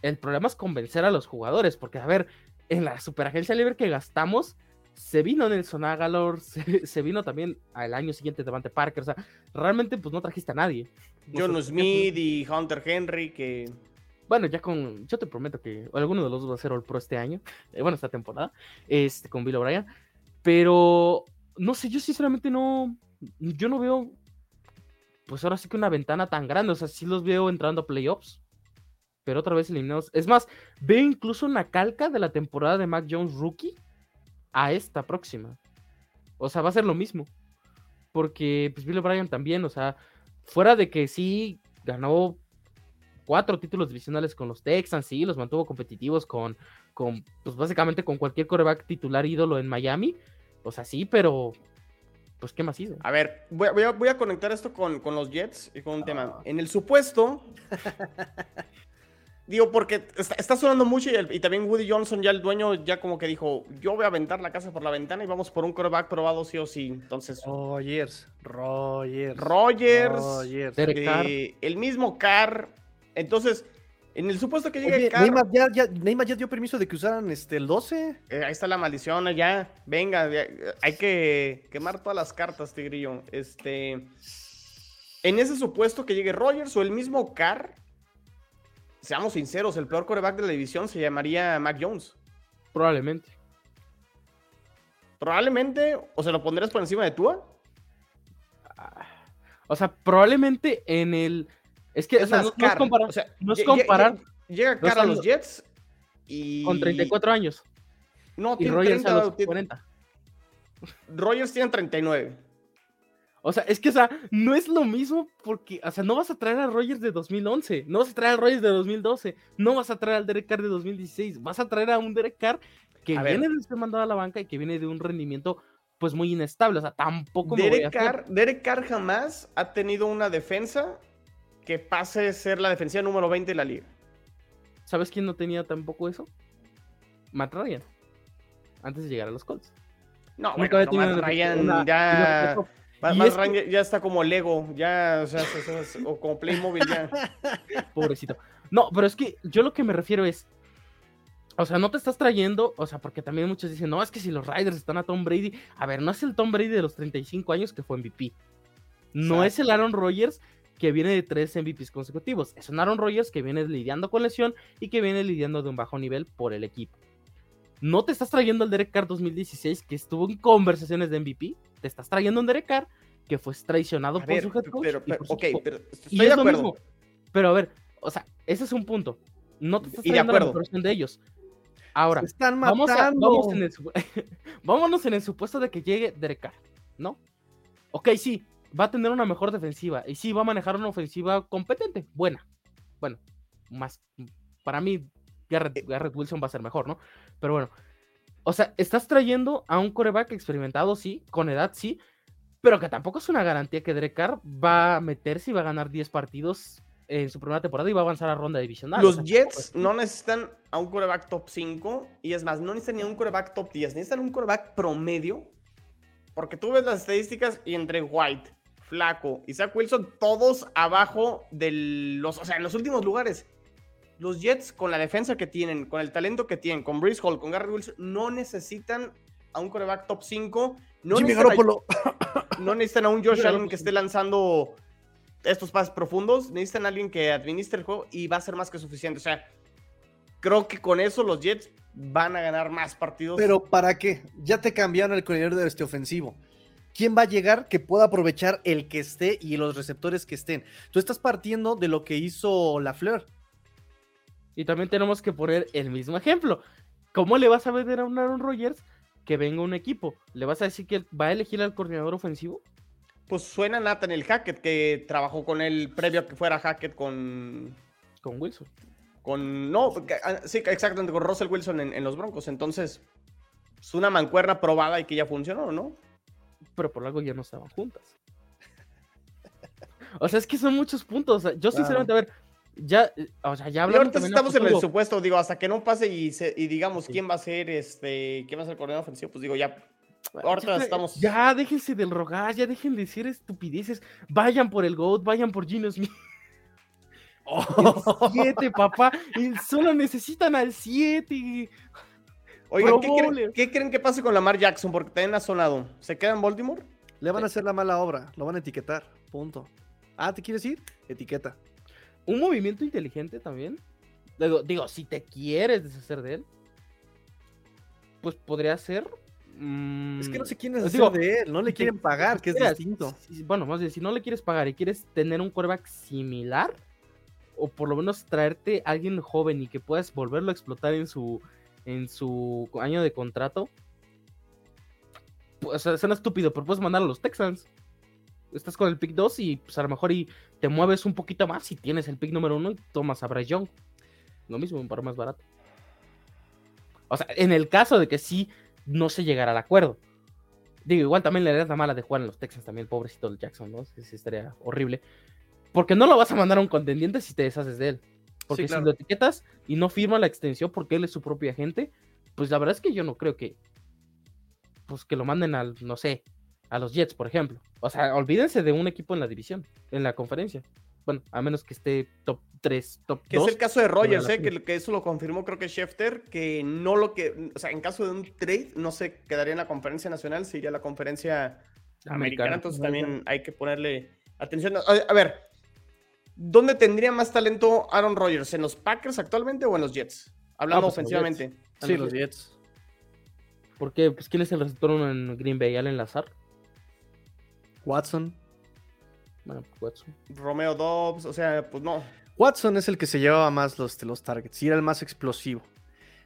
El problema es convencer a los jugadores, porque a ver, en la superagencia libre que gastamos, se vino Nelson Agalor, [laughs] se, se, vino también al año siguiente Devante Parker, o sea, realmente pues no trajiste a nadie.
John Smith y Hunter Henry que...
Bueno, ya con, yo te prometo que alguno de los dos va a ser All Pro este año, [laughs] eh, bueno, esta temporada, este, con Bill O'Brien, pero no sé, yo sinceramente no, yo no veo, pues ahora sí que una ventana tan grande, o sea, sí los veo entrando a playoffs, pero otra vez eliminados. Es más, veo incluso una calca de la temporada de Mac Jones rookie a esta próxima. O sea, va a ser lo mismo. Porque pues Bill O'Brien también, o sea, fuera de que sí ganó cuatro títulos divisionales con los Texans, sí, los mantuvo competitivos con, con pues básicamente con cualquier coreback titular ídolo en Miami. O sea, sí, pero pues ¿qué más hizo?
A ver, voy a, voy a, voy a conectar esto con, con, los Jets y con un tema. En el supuesto Digo, porque está, está sonando mucho y, el, y, también Woody Johnson, ya el dueño, ya como que dijo, yo voy a aventar la casa por la ventana y vamos por un coreback probado sí o sí. Entonces...
Rogers, Rogers.
Rogers. Rogers. Eh, el mismo Carr. Entonces, en el supuesto que llegue Carr...
Neymar ya, ya, Neymar ya dio permiso de que usaran este, el 12.
Eh, ahí está la maldición, ya. Venga, ya, hay que quemar todas las cartas, Tigrillo. Este... En ese supuesto que llegue Rogers o el mismo Carr seamos sinceros, el peor coreback de la división se llamaría Mac Jones.
Probablemente.
Probablemente, o se lo pondrías por encima de Tua.
O sea, probablemente en el. Es que
es
o sea, no, no, es comparar. O sea, no es comparar.
Llega, llega cara a los Jets y.
Con 34 años.
No,
y tiene Rogers 30, a los 40.
Rogers tiene 39.
O sea, es que, o sea, no es lo mismo porque, o sea, no vas a traer a Rogers de 2011, no vas a traer a Rogers de 2012, no vas a traer al Derek Carr de 2016, vas a traer a un Derek Carr que a viene ver. de ser mandado a la banca y que viene de un rendimiento pues muy inestable, o sea, tampoco
me Derek voy a Carr, Derek Carr jamás ha tenido una defensa que pase a ser la defensiva número 20 de la liga.
¿Sabes quién no tenía tampoco eso? Matt Ryan, antes de llegar a los Colts.
No, bueno, no, Matt Ryan una, ya... Una más, más que... ya está como Lego, ya, o sea, o como Playmobil ya. [laughs]
Pobrecito. No, pero es que yo lo que me refiero es, o sea, no te estás trayendo, o sea, porque también muchos dicen, no, es que si los Riders están a Tom Brady, a ver, no es el Tom Brady de los 35 años que fue MVP. No es el Aaron Rodgers que viene de tres MVPs consecutivos. Es un Aaron Rodgers que viene lidiando con lesión y que viene lidiando de un bajo nivel por el equipo. No te estás trayendo al Derek Carr 2016 que estuvo en conversaciones de MVP. Te estás trayendo un Derek Carr que fue traicionado a por ver, su head coach.
Pero, pero,
su
ok, pero estoy de acuerdo. Mismo.
Pero a ver, o sea, ese es un punto. No te estás trayendo
de
la versión de ellos. Ahora,
están
vamos, a, vamos en el, [laughs] vámonos en el supuesto de que llegue Derek Carr, ¿no? Ok, sí, va a tener una mejor defensiva y sí va a manejar una ofensiva competente, buena. Bueno, más para mí Garrett, Garrett, Wilson va a ser mejor, ¿no? Pero bueno, o sea, estás trayendo a un coreback experimentado, sí, con edad, sí, pero que tampoco es una garantía que Derek Carr va a meterse y va a ganar 10 partidos en su primera temporada y va a avanzar a ronda divisional.
Los o sea, Jets no necesitan a un coreback top 5 y es más, no necesitan ni a un coreback top 10, necesitan un coreback promedio. Porque tú ves las estadísticas y entre White, Flaco y Zach Wilson, todos abajo de los, o sea, en los últimos lugares. Los Jets, con la defensa que tienen, con el talento que tienen, con Breeze Hall, con Gary Wilson, no necesitan a un coreback top 5. No
Jimmy
necesitan, a, [laughs] no necesitan a un Josh Allen que esté lanzando estos pases profundos. Necesitan a alguien que administre el juego y va a ser más que suficiente. O sea, creo que con eso los Jets van a ganar más partidos.
Pero ¿para qué? Ya te cambiaron el coordinador de este ofensivo. ¿Quién va a llegar que pueda aprovechar el que esté y los receptores que estén? Tú estás partiendo de lo que hizo la Fleur.
Y también tenemos que poner el mismo ejemplo. ¿Cómo le vas a vender a un Aaron Rodgers que venga un equipo? ¿Le vas a decir que va a elegir al coordinador ofensivo?
Pues suena Nathan Hackett, que trabajó con él previo a que fuera Hackett con.
Con Wilson.
Con. No, ah, sí, exactamente, con Russell Wilson en, en los Broncos. Entonces, es una mancuerna probada y que ya funcionó, ¿no?
Pero por algo ya no estaban juntas. [laughs] O sea, es que son muchos puntos. O sea, yo, sinceramente, a ver, ya, eh, o sea, ya hablamos.
ahorita estamos en el supuesto, digo, hasta que no pase y, se, y digamos sí. quién va a ser este, quién va a ser el coordinador ofensivo, pues digo, ya. Ahorita
ya,
estamos.
Ya, déjense del rogar, ya dejen de decir estupideces. Vayan por el GOAT, vayan por Gino Smith. Oh. [laughs] 7, papá. Solo necesitan al 7.
Oigan, ¿qué creen, ¿qué creen, que pase con Lamar Jackson? Porque también ha sonado. ¿Se queda en Baltimore?
Le van a hacer la mala obra, lo van a etiquetar. Punto. Ah, ¿te quieres ir? Etiqueta.
Un movimiento inteligente también. Digo, digo si te quieres deshacer de él, pues podría ser.
Mmm, es que no se quieren deshacer de él, no le quieren pagar, que es
quieras,
distinto.
Si, bueno, más bien, si no le quieres pagar y quieres tener un quarterback similar, o por lo menos traerte a alguien joven y que puedas volverlo a explotar en su en su año de contrato. Pues suena estúpido, pero puedes mandar a los Texans. Estás con el pick 2 y pues a lo mejor y te mueves un poquito más y tienes el pick número 1 y tomas a Bryce Young. Lo mismo, un par más barato. O sea, en el caso de que sí no se llegara al acuerdo. Digo, igual también le das la mala de jugar en los Texans también, el pobrecito del Jackson, ¿no? Sí, estaría horrible. Porque no lo vas a mandar a un contendiente si te deshaces de él. Porque sí, claro. si lo etiquetas y no firma la extensión porque él es su propio agente, pues la verdad es que yo no creo que. Pues que lo manden al, no sé, a los Jets, por ejemplo. O sea, olvídense de un equipo en la división, en la conferencia. Bueno, a menos que esté top 3, top 2.
Que es el caso de Rogers, ¿eh? que, que, eso lo confirmó, creo que Schefter, que no lo que. O sea, en caso de un trade, no se quedaría en la conferencia nacional, se iría a la conferencia americana. americana entonces también hay que ponerle atención. A, a ver, ¿Dónde tendría más talento Aaron Rodgers? ¿En los Packers actualmente o en los Jets? Hablando ah, pues ofensivamente.
Los sí, los Jets. ¿Por qué? Pues, ¿Quién es el receptor en Green Bay? ¿Allen Lazar?
Watson.
Bueno, Watson.
Romeo Dobbs, o sea, pues no.
Watson es el que se llevaba más los, los targets y era el más explosivo.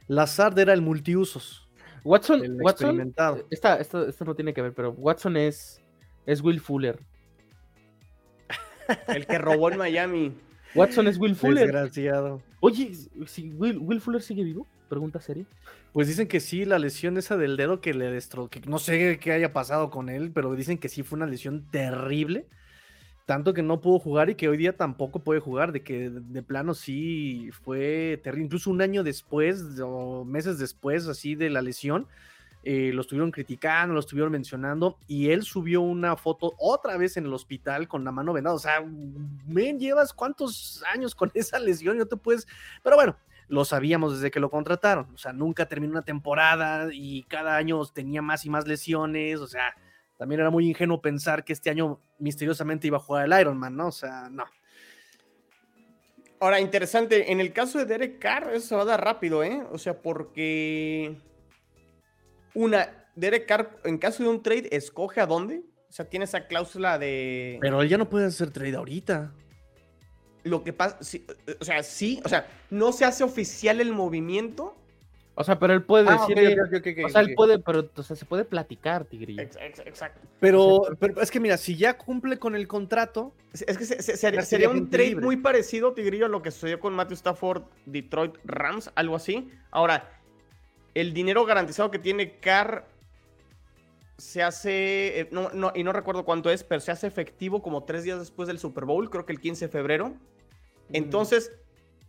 Lazard era el multiusos.
Watson, el Watson esta, esta, esta, no tiene que ver, pero Watson es, es Will Fuller. [laughs]
El que robó en Miami.
Watson es Will Fuller.
Desgraciado.
Oye, si Will, Will, Fuller sigue vivo? Pregunta seria.
Pues dicen que sí, la lesión esa del dedo que le destrozó, que no sé qué haya pasado con él, pero dicen que sí fue una lesión terrible. Tanto que no pudo jugar y que hoy día tampoco puede jugar, de que de plano sí fue terrible. Incluso un año después, o meses después, así de la lesión, eh, lo estuvieron criticando, lo estuvieron mencionando, y él subió una foto otra vez en el hospital con la mano vendada. O sea, men, llevas cuántos años con [laughs] esa lesión, no te puedes. Pero bueno, lo sabíamos desde que lo contrataron. O sea, nunca terminó una temporada y cada año tenía más y más lesiones. O sea, también era muy ingenuo pensar que este año misteriosamente iba a jugar el Ironman, ¿no? O sea, no.
Ahora, interesante, en el caso de Derek Carr, eso se va a dar rápido, ¿eh? O sea, porque una, Derek Carr, en caso de un trade, escoge a dónde. O sea, tiene esa cláusula de.
Pero él ya no puede hacer trade ahorita.
Lo que pasa, sí, o sea, sí, o sea, no se hace oficial el movimiento.
O sea, pero él puede ah, decir. Okay, okay, okay, o sea, él puede, pero o sea, se puede platicar, Tigrillo.
Exacto.
Pero, pero, es que mira, si ya cumple con el contrato.
Es que se, se, sería, sería un trade libre. muy parecido, Tigrillo, a lo que sucedió con Matthew Stafford, Detroit Rams, algo así. Ahora, el dinero garantizado que tiene Carr se hace, eh, no, no, y no recuerdo cuánto es, pero se hace efectivo como tres días después del Super Bowl, creo que el 15 de febrero. Entonces,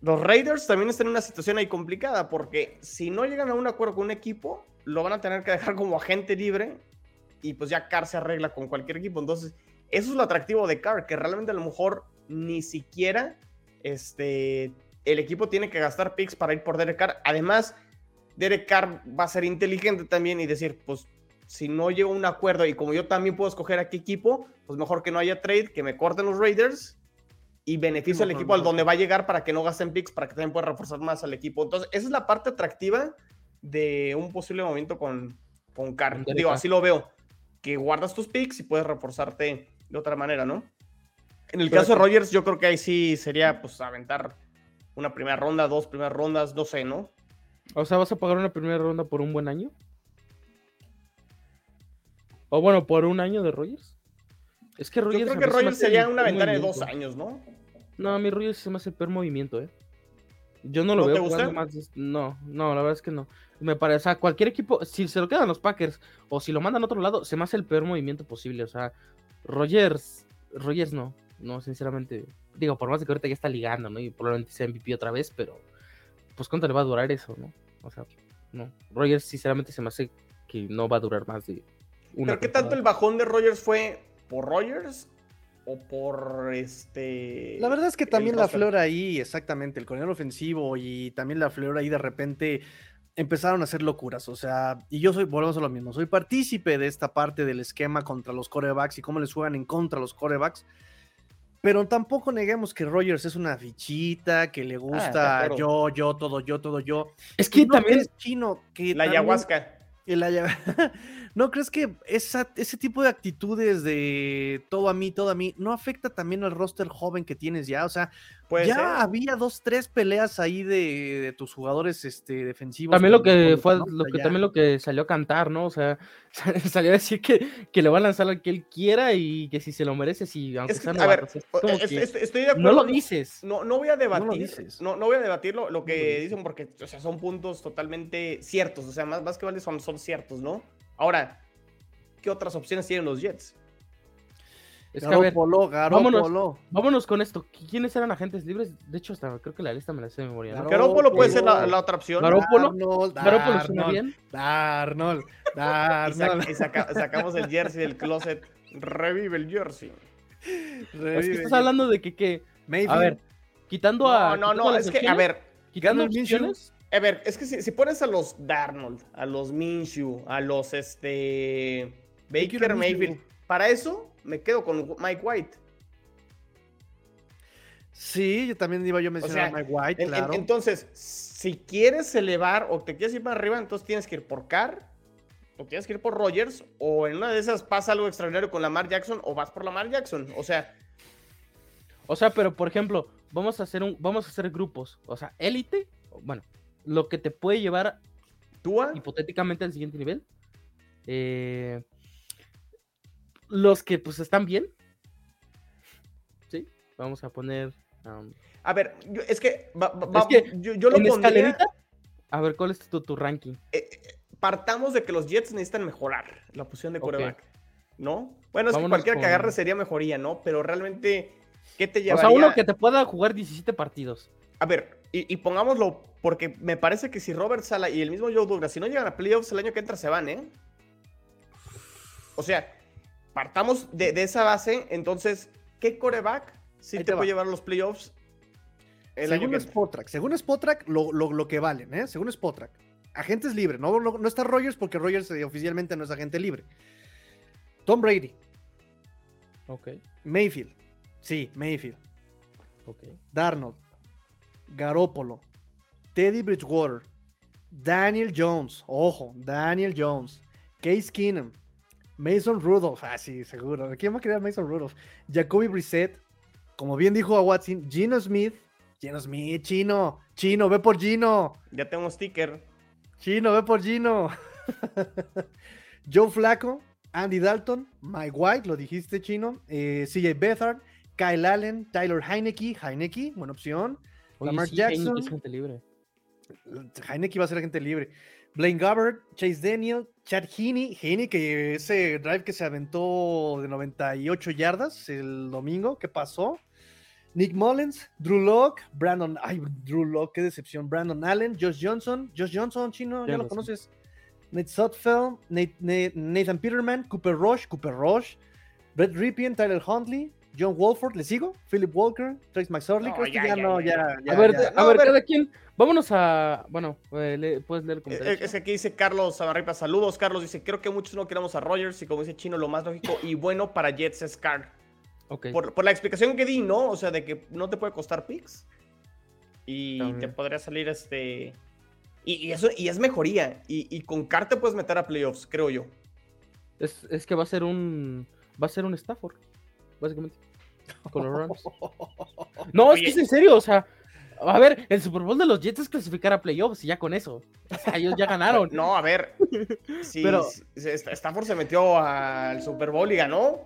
mm. los Raiders también están en una situación ahí complicada, porque si no llegan a un acuerdo con un equipo, lo van a tener que dejar como agente libre, y pues ya Carr se arregla con cualquier equipo. Entonces, eso es lo atractivo de Carr, que realmente a lo mejor ni siquiera este, el equipo tiene que gastar picks para ir por Derek Carr. Además, Derek Carr va a ser inteligente también y decir, pues si no llego a un acuerdo y como yo también puedo escoger a qué equipo, pues mejor que no haya trade, que me corten los Raiders y beneficio al equipo al donde va a llegar para que no gasten picks, para que también pueda reforzar más al equipo. Entonces, esa es la parte atractiva de un posible momento con, con Carr. Digo, así lo veo, que guardas tus picks y puedes reforzarte de otra manera, ¿no? En el caso de Rogers, yo creo que ahí sí sería pues aventar una primera ronda, dos primeras rondas, no sé, ¿no?
O sea, ¿vas a pagar una primera ronda por un buen año? O bueno, por un año de Rogers. Es que Rogers.
Yo creo que Rogers sería una ventana de dos años, ¿no?
No, a mí Rogers se me hace el peor movimiento, ¿eh? Yo no lo veo
jugando
más. No, no, la verdad es que no. Me parece, o sea, cualquier equipo, si se lo quedan los Packers o si lo mandan a otro lado, se me hace el peor movimiento posible. O sea, Rogers, Rogers no, no, sinceramente. Digo, por más de que ahorita ya está ligando, ¿no? Y probablemente sea MVP otra vez, pero pues cuánto le va a durar eso, ¿no? O sea, no. Rogers, sinceramente, se me hace que no va a durar más de
una. ¿Pero qué tanto el bajón de Rogers fue por Rogers o por este.
La verdad es que también la flora ahí, exactamente, el coronel ofensivo y también la flora ahí de repente empezaron a hacer locuras. O sea, y yo soy, volvemos a lo mismo, soy partícipe de esta parte del esquema contra los corebacks y cómo les juegan en contra los corebacks. Pero tampoco neguemos que Rogers es una fichita, que le ah, gusta yo, yo, todo yo, todo yo.
Es que también es
chino. Que
la ayahuasca.
El ayahuasca. [laughs] ¿No crees que esa, ese tipo de actitudes de todo a mí, todo a mí, no afecta también al roster joven que tienes ya? O sea, ya había dos, tres peleas ahí de, tus jugadores este, defensivos.
También lo que fue, lo que, también lo que salió a cantar, ¿no? O sea, [laughs] salió a decir que, que le va a lanzar lo que él quiera y que si se lo merece, si aunque sea
a ver, estoy de acuerdo.
No lo dices.
No, no voy a debatir. No, no, voy a debatir lo, que dicen porque o sea, son puntos totalmente ciertos. O sea, más, más que vale son, son ciertos, ¿no? Ahora, ¿qué otras opciones tienen los Jets?
Es que, a ver, vámonos, vámonos, con esto. ¿Quiénes eran agentes libres? De hecho, hasta creo que la lista me la sé de memoria.
¿no? Garópolo puede ser la, otra opción.
Garópolo. Garópolo suena bien.
Darnold. [laughs] Darnold.
Y, sacamos el jersey del closet. Revive el jersey.
Revive. Es que estás hablando de que, que a ver, quitando a.
No, no, no, es que, a ver.
Quitando opciones.
A ver, es que si, pones a los Darnold, a los Minshew, a los este Baker Mayfield, para eso me quedo con Mike White.
Sí, yo también iba yo a mencionar a Mike White, claro.
entonces, si quieres elevar o te quieres ir para arriba, entonces tienes que ir por Carr, o tienes que ir por Rogers, o en una de esas pasa algo extraordinario con Lamar Jackson, o vas por Lamar Jackson. O sea.
O sea, pero por ejemplo, vamos a hacer un, vamos a hacer grupos. O sea, élite, bueno, lo que te puede llevar
¿Tua?
hipotéticamente al siguiente nivel. Eh, los que pues están bien. Sí, vamos a poner.
a ver, es que, yo, lo pondría...
A ver, ¿cuál es tu, tu ranking?
Eh, eh, partamos de que los Jets necesitan mejorar la posición de coreback, ¿no? Bueno, es que cualquiera que agarre sería mejoría, ¿no? Pero realmente, ¿qué te llevaría?
O sea, uno que te pueda jugar 17 partidos.
A ver, y, pongámoslo, porque me parece que si Robert Sala y el mismo Joe Douglas, si no llegan a playoffs el año que entra, se van, ¿eh? O sea, partamos de, esa base, entonces, ¿qué coreback sí te, puede llevar a los playoffs?
según Spotrack, según Spotrack, lo, lo, que valen, ¿eh? Según Spotrack. Agentes libre, no, no, está Rogers porque Rogers eh, oficialmente no es agente libre. Tom Brady.
Ok.
Mayfield. Sí, Mayfield.
Ok.
Darnold. Garópolo, Teddy Bridgewater, Daniel Jones, ojo, Daniel Jones, Case Keenum, Mason Rudolph, ah, sí, seguro. ¿Quién va a querer Mason Rudolph? Jacoby Brissett, como bien dijo a Watson, Gino Smith, Gino Smith, Chino, Chino, ve por Gino.
Ya tengo un sticker.
Chino, ve por Gino. [laughs] Joe Flaco, Andy Dalton, Mike White, lo dijiste, Chino, eh, CJ Bethard, Kyle Allen, Tyler Heineke, Heineke, buena opción. Lamar Jackson.
gente libre.
Heineke va a ser agente libre. Blaine Gabbard, Chase Daniel, Chad Heaney, Heaney, que ese drive que se aventó de 98 yardas el domingo, ¿qué pasó? Nick Mullins, Drew Locke, Brandon, ay, Drew Locke, qué decepción, Brandon Allen, Josh Johnson, Josh Johnson, chino, ya, lo conoces, Nate Sutfeld, Nathan Peterman, Cooper Rush, Cooper Rush, Brett Ripien, Tyler Huntley, John Wolford, ¿le sigo? Philip Walker, Trace McSorley,
No,
creo que
ya,
ya,
ya,
no,
ya.
ya, ya,
a ver,
ya.
de- a
No,
ver,
a ver.
cada quien. Vámonos a. Bueno, eh, puedes leer el comentario.
Eh, Es que aquí dice Carlos Sabarripa, saludos. Carlos dice, creo que muchos no queremos a Rogers y como dice Chino, lo más lógico y bueno para Jets es Carr.
Ok.
Por, por la explicación que di, ¿no? O sea, de que no te puede costar picks. Y
También.
te podría salir este... Y, y eso, y es mejoría. Y, y con Carr te puedes meter a playoffs, creo yo.
Es, es que va a ser un. Va a ser un Stafford. Básicamente. Con los Rams. [laughs] No, es que es en serio, o sea. A ver, el Super Bowl de los Jets es clasificar a playoffs y ya con eso. O sea, ellos ya ganaron. [laughs]
No, a ver. Si,
Pero-
Stafford se metió al Super Bowl y ganó.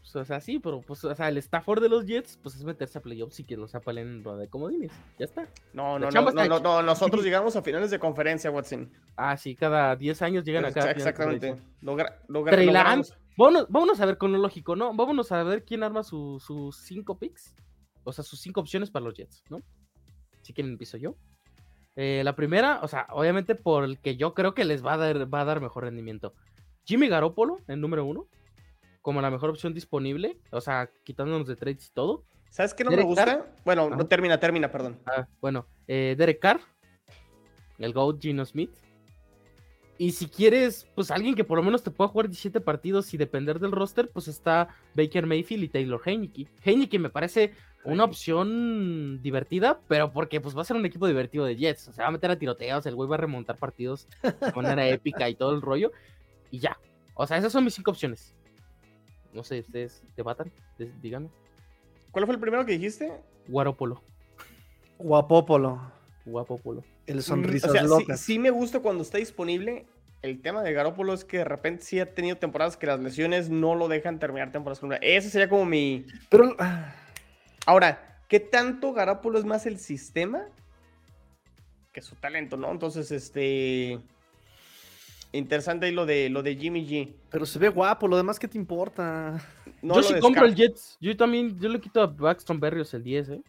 Pues, O sea, sí, pero pues, o sea, el Stafford de los Jets, pues es meterse a playoffs y que los apalen en rueda de comodines. Ya está.
No, no, no, no, no, Nosotros llegamos a finales de conferencia, Watson.
Ah, sí, cada 10 años llegan acá.
Exactamente. Logra, logra-.
Vámonos, vámonos a ver con lo lógico, ¿no? Vámonos a ver quién arma su- sus cinco picks. O sea, sus cinco opciones para los Jets, ¿no? Si quieren, empiezo yo. Eh, la primera, o sea, obviamente por el que yo creo que les va a dar, va a dar mejor rendimiento. Jimmy Garoppolo, en número uno, como la mejor opción disponible. O sea, quitándonos de trades y todo.
¿Sabes qué no me gusta?
Carr.
Bueno,
Ajá.
no termina, termina, perdón.
Ah, bueno, eh, Derek Carr, el GOAT Gino Smith. Y si quieres, pues alguien que por lo menos te pueda jugar 17 partidos y depender del roster, pues está Baker Mayfield y Taylor Heineke. Heineke me parece una opción divertida, pero porque pues va a ser un equipo divertido de Jets. O sea, va a meter a tiroteos, el güey va a remontar partidos de manera [laughs] épica y todo el rollo. Y ya. O sea, esas son mis cinco opciones. No sé, ustedes debatan, de- díganme.
¿Cuál fue el primero que dijiste?
Guaropolo.
Guapópolo.
Guapopolo.
El
Mm,
sonrisas
o sea, sí,
locas.
sí me gusta cuando está disponible. El tema de Garoppolo es que de repente sí ha tenido temporadas que las lesiones no lo dejan terminar temporadas con una. Ese sería como mi.
Pero ah,
Ahora, ¿qué tanto Garoppolo es más el sistema que su talento, no? Entonces, este. Interesante ahí lo de, lo de Jimmy G.
pero se ve guapo, lo demás, ¿qué te importa?
No
yo sí compro el. Jets. Yo también, yo le quito a Braxton Berrios el 10, ¿eh?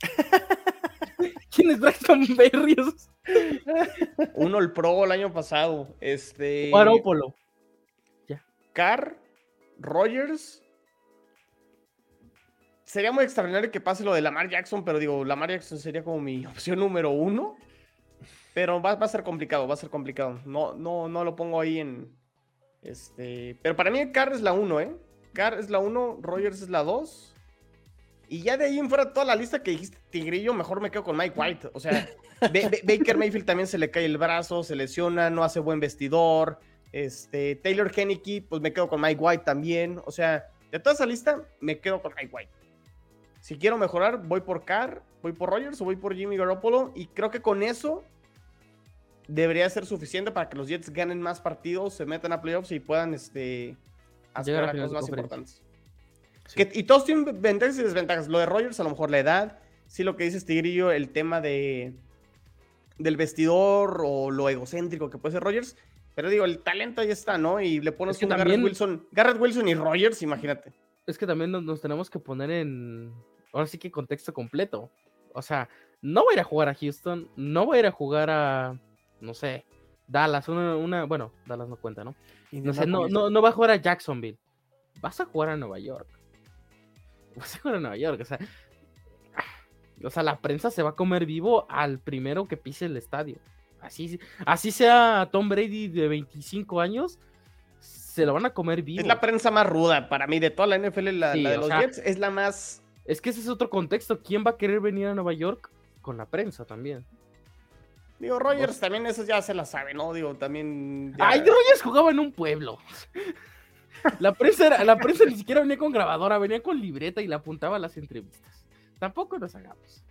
[laughs] ¿Quién es Braxton Berrios?
Uno el Pro el año pasado. Este.
Guaropolo.
Carr, Rogers. Sería muy extraordinario que pase lo de Lamar Jackson, pero digo, Lamar Jackson sería como mi [laughs] opción número uno. Pero va, a ser complicado, va a ser complicado. No, no, no lo pongo ahí en. Este. Pero para mí Carr es la uno, ¿eh? Carr es la uno, Rogers es la dos. Y ya de ahí en fuera toda la lista que dijiste, Tigrillo, mejor me quedo con Mike White. O sea, Ba- Ba- Baker Mayfield también se le cae el brazo, se lesiona, no hace buen vestidor. Este, Taylor Henneke, pues me quedo con Mike White también. O sea, de toda esa lista, me quedo con Mike White. Si quiero mejorar, voy por Carr, voy por Rogers o voy por Jimmy Garoppolo. Y creo que con eso debería ser suficiente para que los Jets ganen más partidos, se metan a playoffs y puedan este,
a finales
cosas más importantes. Que- y todos tienen ventajas y desventajas. Lo de Rogers, a lo mejor la edad. Sí, lo que dices, Tigrillo, el tema de del vestidor o lo egocéntrico que puede ser Rogers. Pero digo, el talento ahí está, ¿no? Y le pones
Es que
un
también-
Garrett Wilson. Garrett Wilson y Rogers, imagínate.
Es que también nos, nos tenemos que poner en. Ahora sí que contexto completo. O sea, no voy a ir a jugar a Houston. No voy a ir a jugar a. No sé. Dallas. Una. una bueno, Dallas no cuenta, ¿no? No sé, no, no, no va a jugar a Jacksonville. Vas a jugar a Nueva York. [laughs] Vas a jugar a Nueva York. O sea, o sea, la prensa se va a comer vivo al primero que pise el estadio. Así, así sea Tom Brady de 25 años, se lo van a comer vivo.
Es la prensa más ruda para mí de toda la NFL. La,
Sí,
la de los
sea-
Jets es la más.
Es que ese es otro contexto. ¿Quién va a querer venir a Nueva York? Con la prensa también.
Digo, Rogers también, eso ya se la sabe, ¿no? Digo, también. ya-
Ay, Rogers jugaba en un pueblo. [laughs] La prensa, era- la prensa ni siquiera venía con grabadora, venía con libreta y le apuntaba a las entrevistas. Tampoco nos hagamos.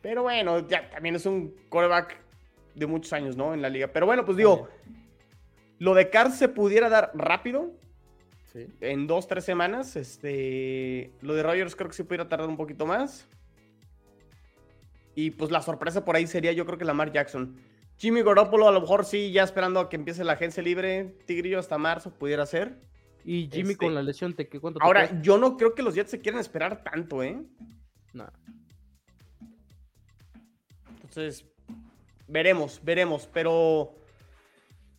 Pero bueno, ya también es un quarterback de muchos años, ¿no? En la liga. Pero bueno, pues digo, lo de Carr se pudiera dar rápido,
Sí.
en dos, tres semanas. Este, lo de Rogers creo que sí pudiera tardar un poquito más. Y pues la sorpresa por ahí sería, yo creo que Lamar Jackson. Jimmy Garoppolo a lo mejor sí, ya esperando a que empiece la agencia libre, Tigrillo hasta marzo pudiera ser.
Y Jimmy
Este,
con la lesión, ¿te, qué, ¿cuánto
Ahora, yo no creo que los Jets se quieran esperar tanto, ¿eh?
No.
Entonces, veremos, veremos, pero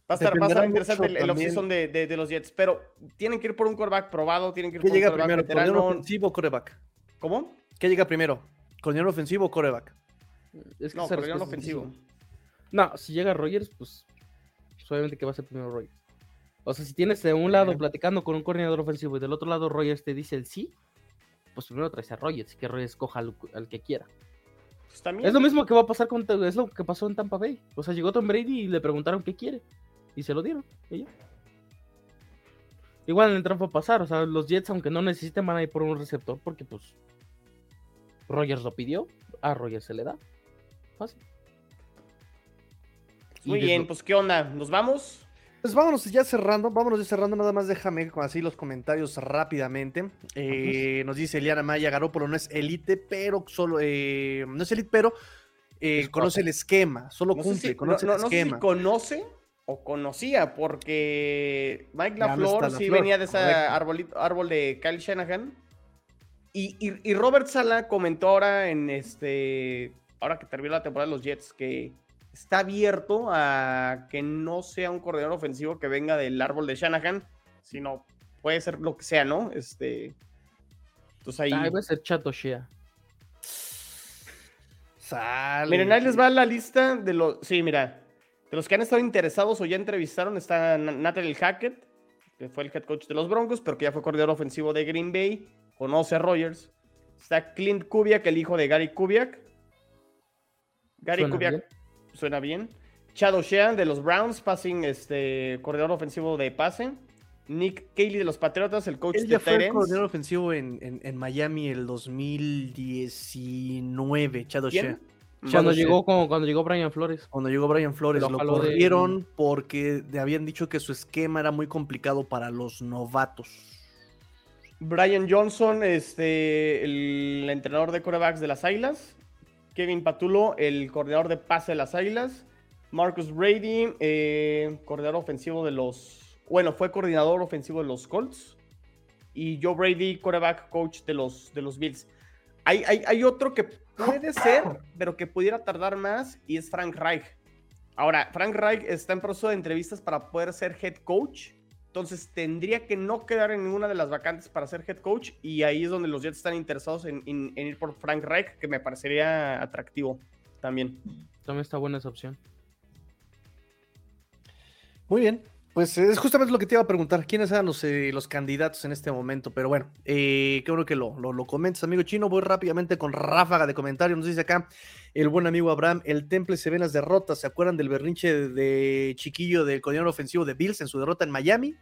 Va a estar, va a estar interesante el, el offseason de, de, de los Jets, pero tienen que ir por un quarterback probado, tienen que ir
¿Qué
por
llega primero? ¿Coordinador
veterano.
ofensivo o coreback?
¿Cómo?
¿Qué llega primero? ¿Coordinador ofensivo o coreback?
Es que
No,
es
ofensivo.
No, si llega Rogers, pues, pues obviamente que va a ser primero Rogers. O sea, si tienes de un lado platicando con un coordinador ofensivo y del otro lado Rogers te dice el sí, pues primero traes a Rogers y que Rogers escoja al, al que quiera.
Pues también.
Es lo mismo que va a pasar con es lo que pasó en Tampa Bay. O sea, llegó Tom Brady y le preguntaron qué quiere y se lo dieron. y ya. Igual en el a pasar, o sea, los Jets aunque no necesiten van a ir por un receptor porque pues Rogers lo pidió, a Rogers se le da. Fácil.
Muy bien, pues ¿qué onda? ¿Nos vamos?
Pues vámonos ya cerrando, vámonos ya cerrando, nada más déjame con así los comentarios rápidamente. Eh, nos dice Eliana Maya, Garópolo no es elite, pero solo, eh, no es elite, pero eh, conoce el esquema, solo
No
cumple,
si, no,
conoce
no-
el
no sé si
esquema.
conoce o conocía, porque Mike
no
LaFleur sí venía de ese arbolito- árbol de Kyle Shanahan. Y, y- y Robert Sala comentó ahora en este. Ahora que terminó la temporada de los Jets, que está abierto a que no sea un coordinador ofensivo que venga del árbol de Shanahan, sino puede ser lo que sea, ¿no? Este. Entonces ahí.
A ser Chato Shea.
Sale.
Miren, ahí les va la lista de los. Sí, mira. De los que han estado interesados o ya entrevistaron está Na- Nathaniel Hackett, que fue el head coach de los Broncos, pero que ya fue coordinador ofensivo de Green Bay. Conoce a Rogers. Está Clint Kubiak, el hijo de Gary Kubiak. Gary
Suena
Kubiak
bien.
suena bien. Chad O'Shea de los Browns, passing, este, coordinador ofensivo de pase. Nick Cayley de los Patriotas, el coach
Él
de
ya fue el
Tyrants.
coordinador ofensivo en, en, en Miami el 2019, Chad
¿Quién?
O'Shea.
Cuando
Shea.
llegó, como cuando llegó Brian Flores.
Cuando llegó Brian Flores,
Lo
lo
jaló de-
corrieron porque le habían dicho que su esquema era muy complicado para los novatos.
Brian Johnson, este, el entrenador de corebacks de las Águilas. Kevin Patulo, el coordinador de pase de las Águilas. Marcus Brady, eh, coordinador ofensivo de los. Bueno, fue coordinador ofensivo de los Colts. Y Joe Brady, quarterback coach de los, de los Bills. Hay, hay, hay otro que puede ser, pero que pudiera tardar más, y es Frank Reich. Ahora, Frank Reich está en proceso de entrevistas para poder ser head coach. Entonces tendría que no quedar en ninguna de las vacantes para ser head coach. Y ahí es donde los Jets están interesados en, en- en ir por Frank Reich, que me parecería atractivo también.
También está buena esa opción.
Muy bien. Pues es justamente lo que te iba a preguntar. ¿Quiénes eran los, eh, candidatos en este momento? Pero bueno, eh, qué bueno que lo, comentas, amigo chino. Voy rápidamente con ráfaga de comentarios. Nos dice acá el buen amigo Abraham: el Temple se ven las derrotas. ¿Se acuerdan del berrinche de chiquillo del coordinador ofensivo de Bills en su derrota en Miami?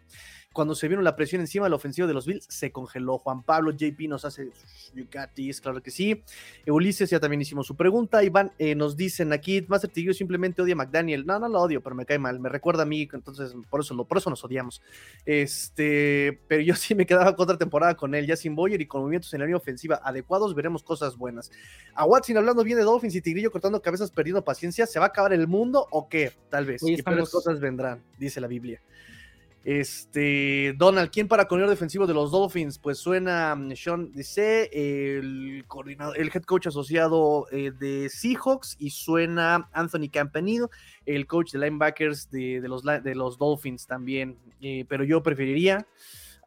Cuando se vieron la presión encima, la ofensiva de los Bills se congeló. Juan Pablo JP nos hace you got this", claro que sí. Ulises ya también hicimos su pregunta. Iván eh, nos dicen aquí, Master Tigrillo simplemente odia a McDaniel. No, no lo odio, pero me cae mal. Me recuerda a mí, entonces por eso, por eso nos odiamos. Este, pero yo [laughs] sí me quedaba con otra temporada con él, ya sin Boyer y con movimientos en la línea ofensiva adecuados, veremos cosas buenas. A Watson hablando bien de Dolphins y Tigrillo cortando cabezas, perdiendo paciencia, ¿se va a acabar el mundo o qué? Tal vez. Y peores cosas vendrán, dice la Biblia. Este, Donald, ¿quién para coordinador defensivo de los Dolphins? Pues suena mm, Sean Dice, el coordinador, el head coach asociado eh, de Seahawks, y suena Anthony Campanile, el coach de linebackers de, de los, de los Dolphins también. Eh, pero yo preferiría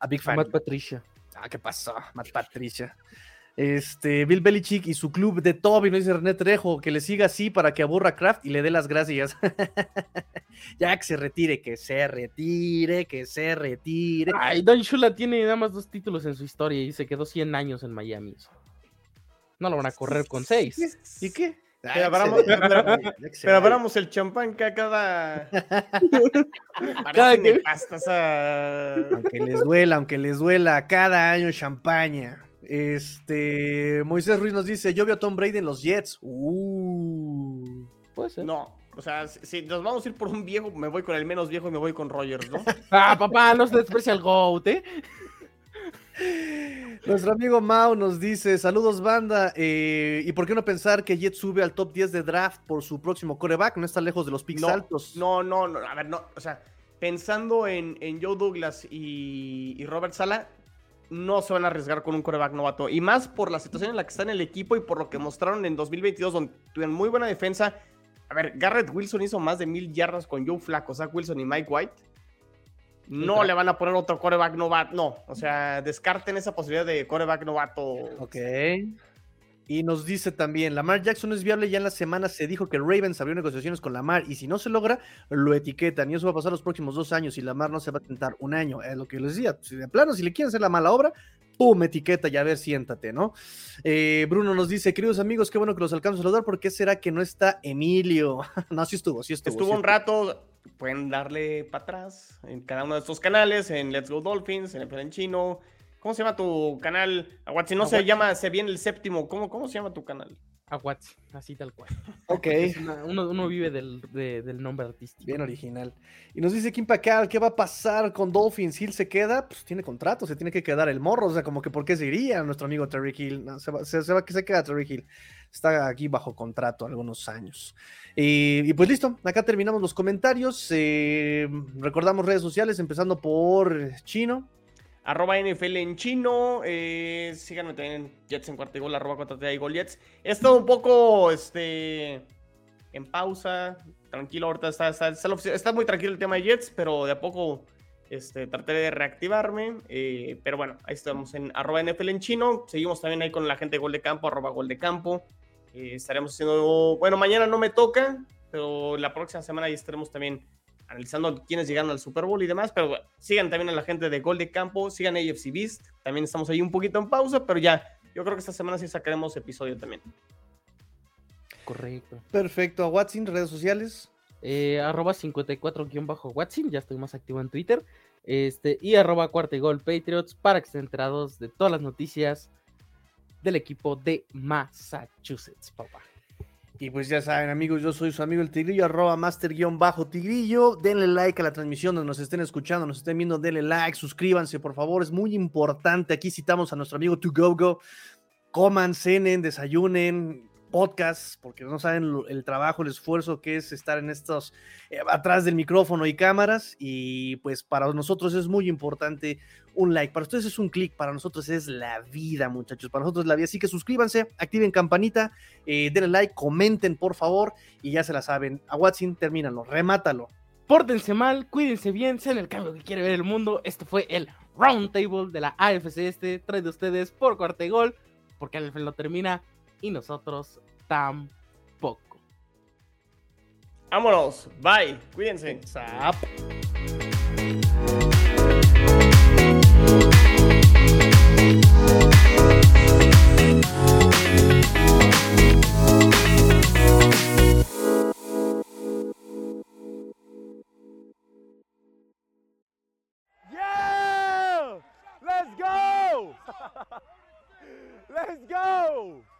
a Big Fan.
Matt Patricia.
Ah, ¿qué pasó? Matt Patricia. Este, Bill Belichick y su club de Toby, nos dice René Trejo, que le siga así para que aburra Kraft y le dé las gracias. [laughs] ya que se retire, que se retire, que se retire.
Ay, Don Shula tiene nada más dos títulos en su historia y se quedó 100 años en Miami. No lo van a correr con 6.
¿Y qué?
Pero
Ay,
abramos- pero- el champán que a cada. [laughs]
Cada que.
Pastas a...
Aunque les duela, aunque les duela, cada año champaña. Este, Moisés Ruiz nos dice, yo veo a Tom Brady en los Jets. Uh.
Puede ser.
No, o sea, si, nos vamos a ir por un viejo, me voy con el menos viejo y me voy con Rogers, ¿no? [laughs]
Ah, papá, no se desprecia el GOAT, ¿eh? [laughs]
Nuestro amigo Mau nos dice, saludos banda, eh, ¿y por qué no pensar que Jets sube al top 10 de draft por su próximo coreback? No está lejos de los picks
No,
altos.
No, no, no, a ver, no, o sea, pensando en, en Joe Douglas y, y Robert Sala, no se van a arriesgar con un coreback novato. Y más por la situación en la que está en el equipo y por lo que mostraron en 2022, donde tuvieron muy buena defensa, A ver, Garrett Wilson hizo más de mil yardas con Joe Flacco, Zach Wilson y Mike White. No le van a poner otro coreback novato. No, o sea, descarten esa posibilidad de coreback novato.
Ok. Y nos dice también, Lamar Jackson es viable, ya en la semana se dijo que Ravens abrió negociaciones con Lamar y si no se logra, lo etiquetan y eso va a pasar los próximos dos años y Lamar no se va a tentar un año, es lo que les decía, si de plano, si le quieren hacer la mala obra, pum, etiqueta y a ver, siéntate, ¿no? Eh, Bruno nos dice, queridos amigos, qué bueno que los alcanzo a saludar, ¿por qué será que no está Emilio? [laughs] no, sí estuvo, sí estuvo.
Estuvo un rato, pueden darle para atrás en cada uno de estos canales, en Let's Go Dolphins, en el en chino, ¿Cómo se llama tu canal? Si no se llama, se viene el séptimo. ¿Cómo, ¿Cómo se llama tu canal?
Aguatsi, así tal cual.
Ok.
uno, vive del, nombre artístico.
Bien original. Y nos dice Kim Pacal, ¿qué va a pasar con Dolphins? Hill se queda, pues tiene contrato, se tiene que quedar el morro. O sea, como que ¿por qué se iría nuestro amigo Terry Hill? se, va, se, va, que se queda Terry Hill. Está aquí bajo contrato algunos años. Y, pues listo, acá terminamos los comentarios. Eh, recordamos redes sociales, empezando por Chino
arroba NFL en chino. Eh, síganme también en Jets en cuarta y gol, arroba cuarta y gol Jets. He estado un poco este, en pausa, tranquilo. Ahorita está, está, muy tranquilo el tema de Jets, pero de a poco este, traté de reactivarme. Eh, pero bueno, ahí estamos en arroba NFL en chino. Seguimos también ahí con la gente de gol de campo, arroba gol de campo. Eh, estaremos haciendo, bueno, mañana no me toca, pero la próxima semana ahí estaremos también analizando quiénes llegaron al Super Bowl y demás, pero sigan también a la gente de Gol de Campo, sigan AFC Beast, también estamos ahí un poquito en pausa, pero ya, yo creo que esta semana sí sacaremos episodio también.
Correcto.
Perfecto, a Watson, redes sociales.
Eh, arroba 54-Watson, ya estoy más activo en Twitter. Este, y arroba cuarta y gol Patriots para que estén enterados de todas las noticias del equipo de Massachusetts, papá.
Y pues ya saben, amigos, yo soy su amigo el Tigrillo, arroba master-tigrillo. Denle like a la transmisión donde nos estén escuchando, nos estén viendo, denle like, suscríbanse, por favor, es muy importante. Aquí citamos a nuestro amigo To Go Go. Coman, cenen, desayunen, podcast, porque no saben el trabajo, el esfuerzo que es estar en estos, eh, atrás del micrófono y cámaras. Y pues para nosotros es muy importante un like. Para ustedes es un clic, para nosotros es la vida, muchachos. Para nosotros es la vida. Así que suscríbanse, activen campanita, eh, denle like, comenten, por favor. Y ya se la saben. A Watson, termínalo, remátalo.
Pórtense mal, cuídense bien, sean el cambio que quiere ver el mundo. Este fue el Round Table de la AFC Este, trae de ustedes por cuarto gol, porque al lo termina y nosotros tampoco.
Vámonos, bye, cuídense.
Let's go! [laughs]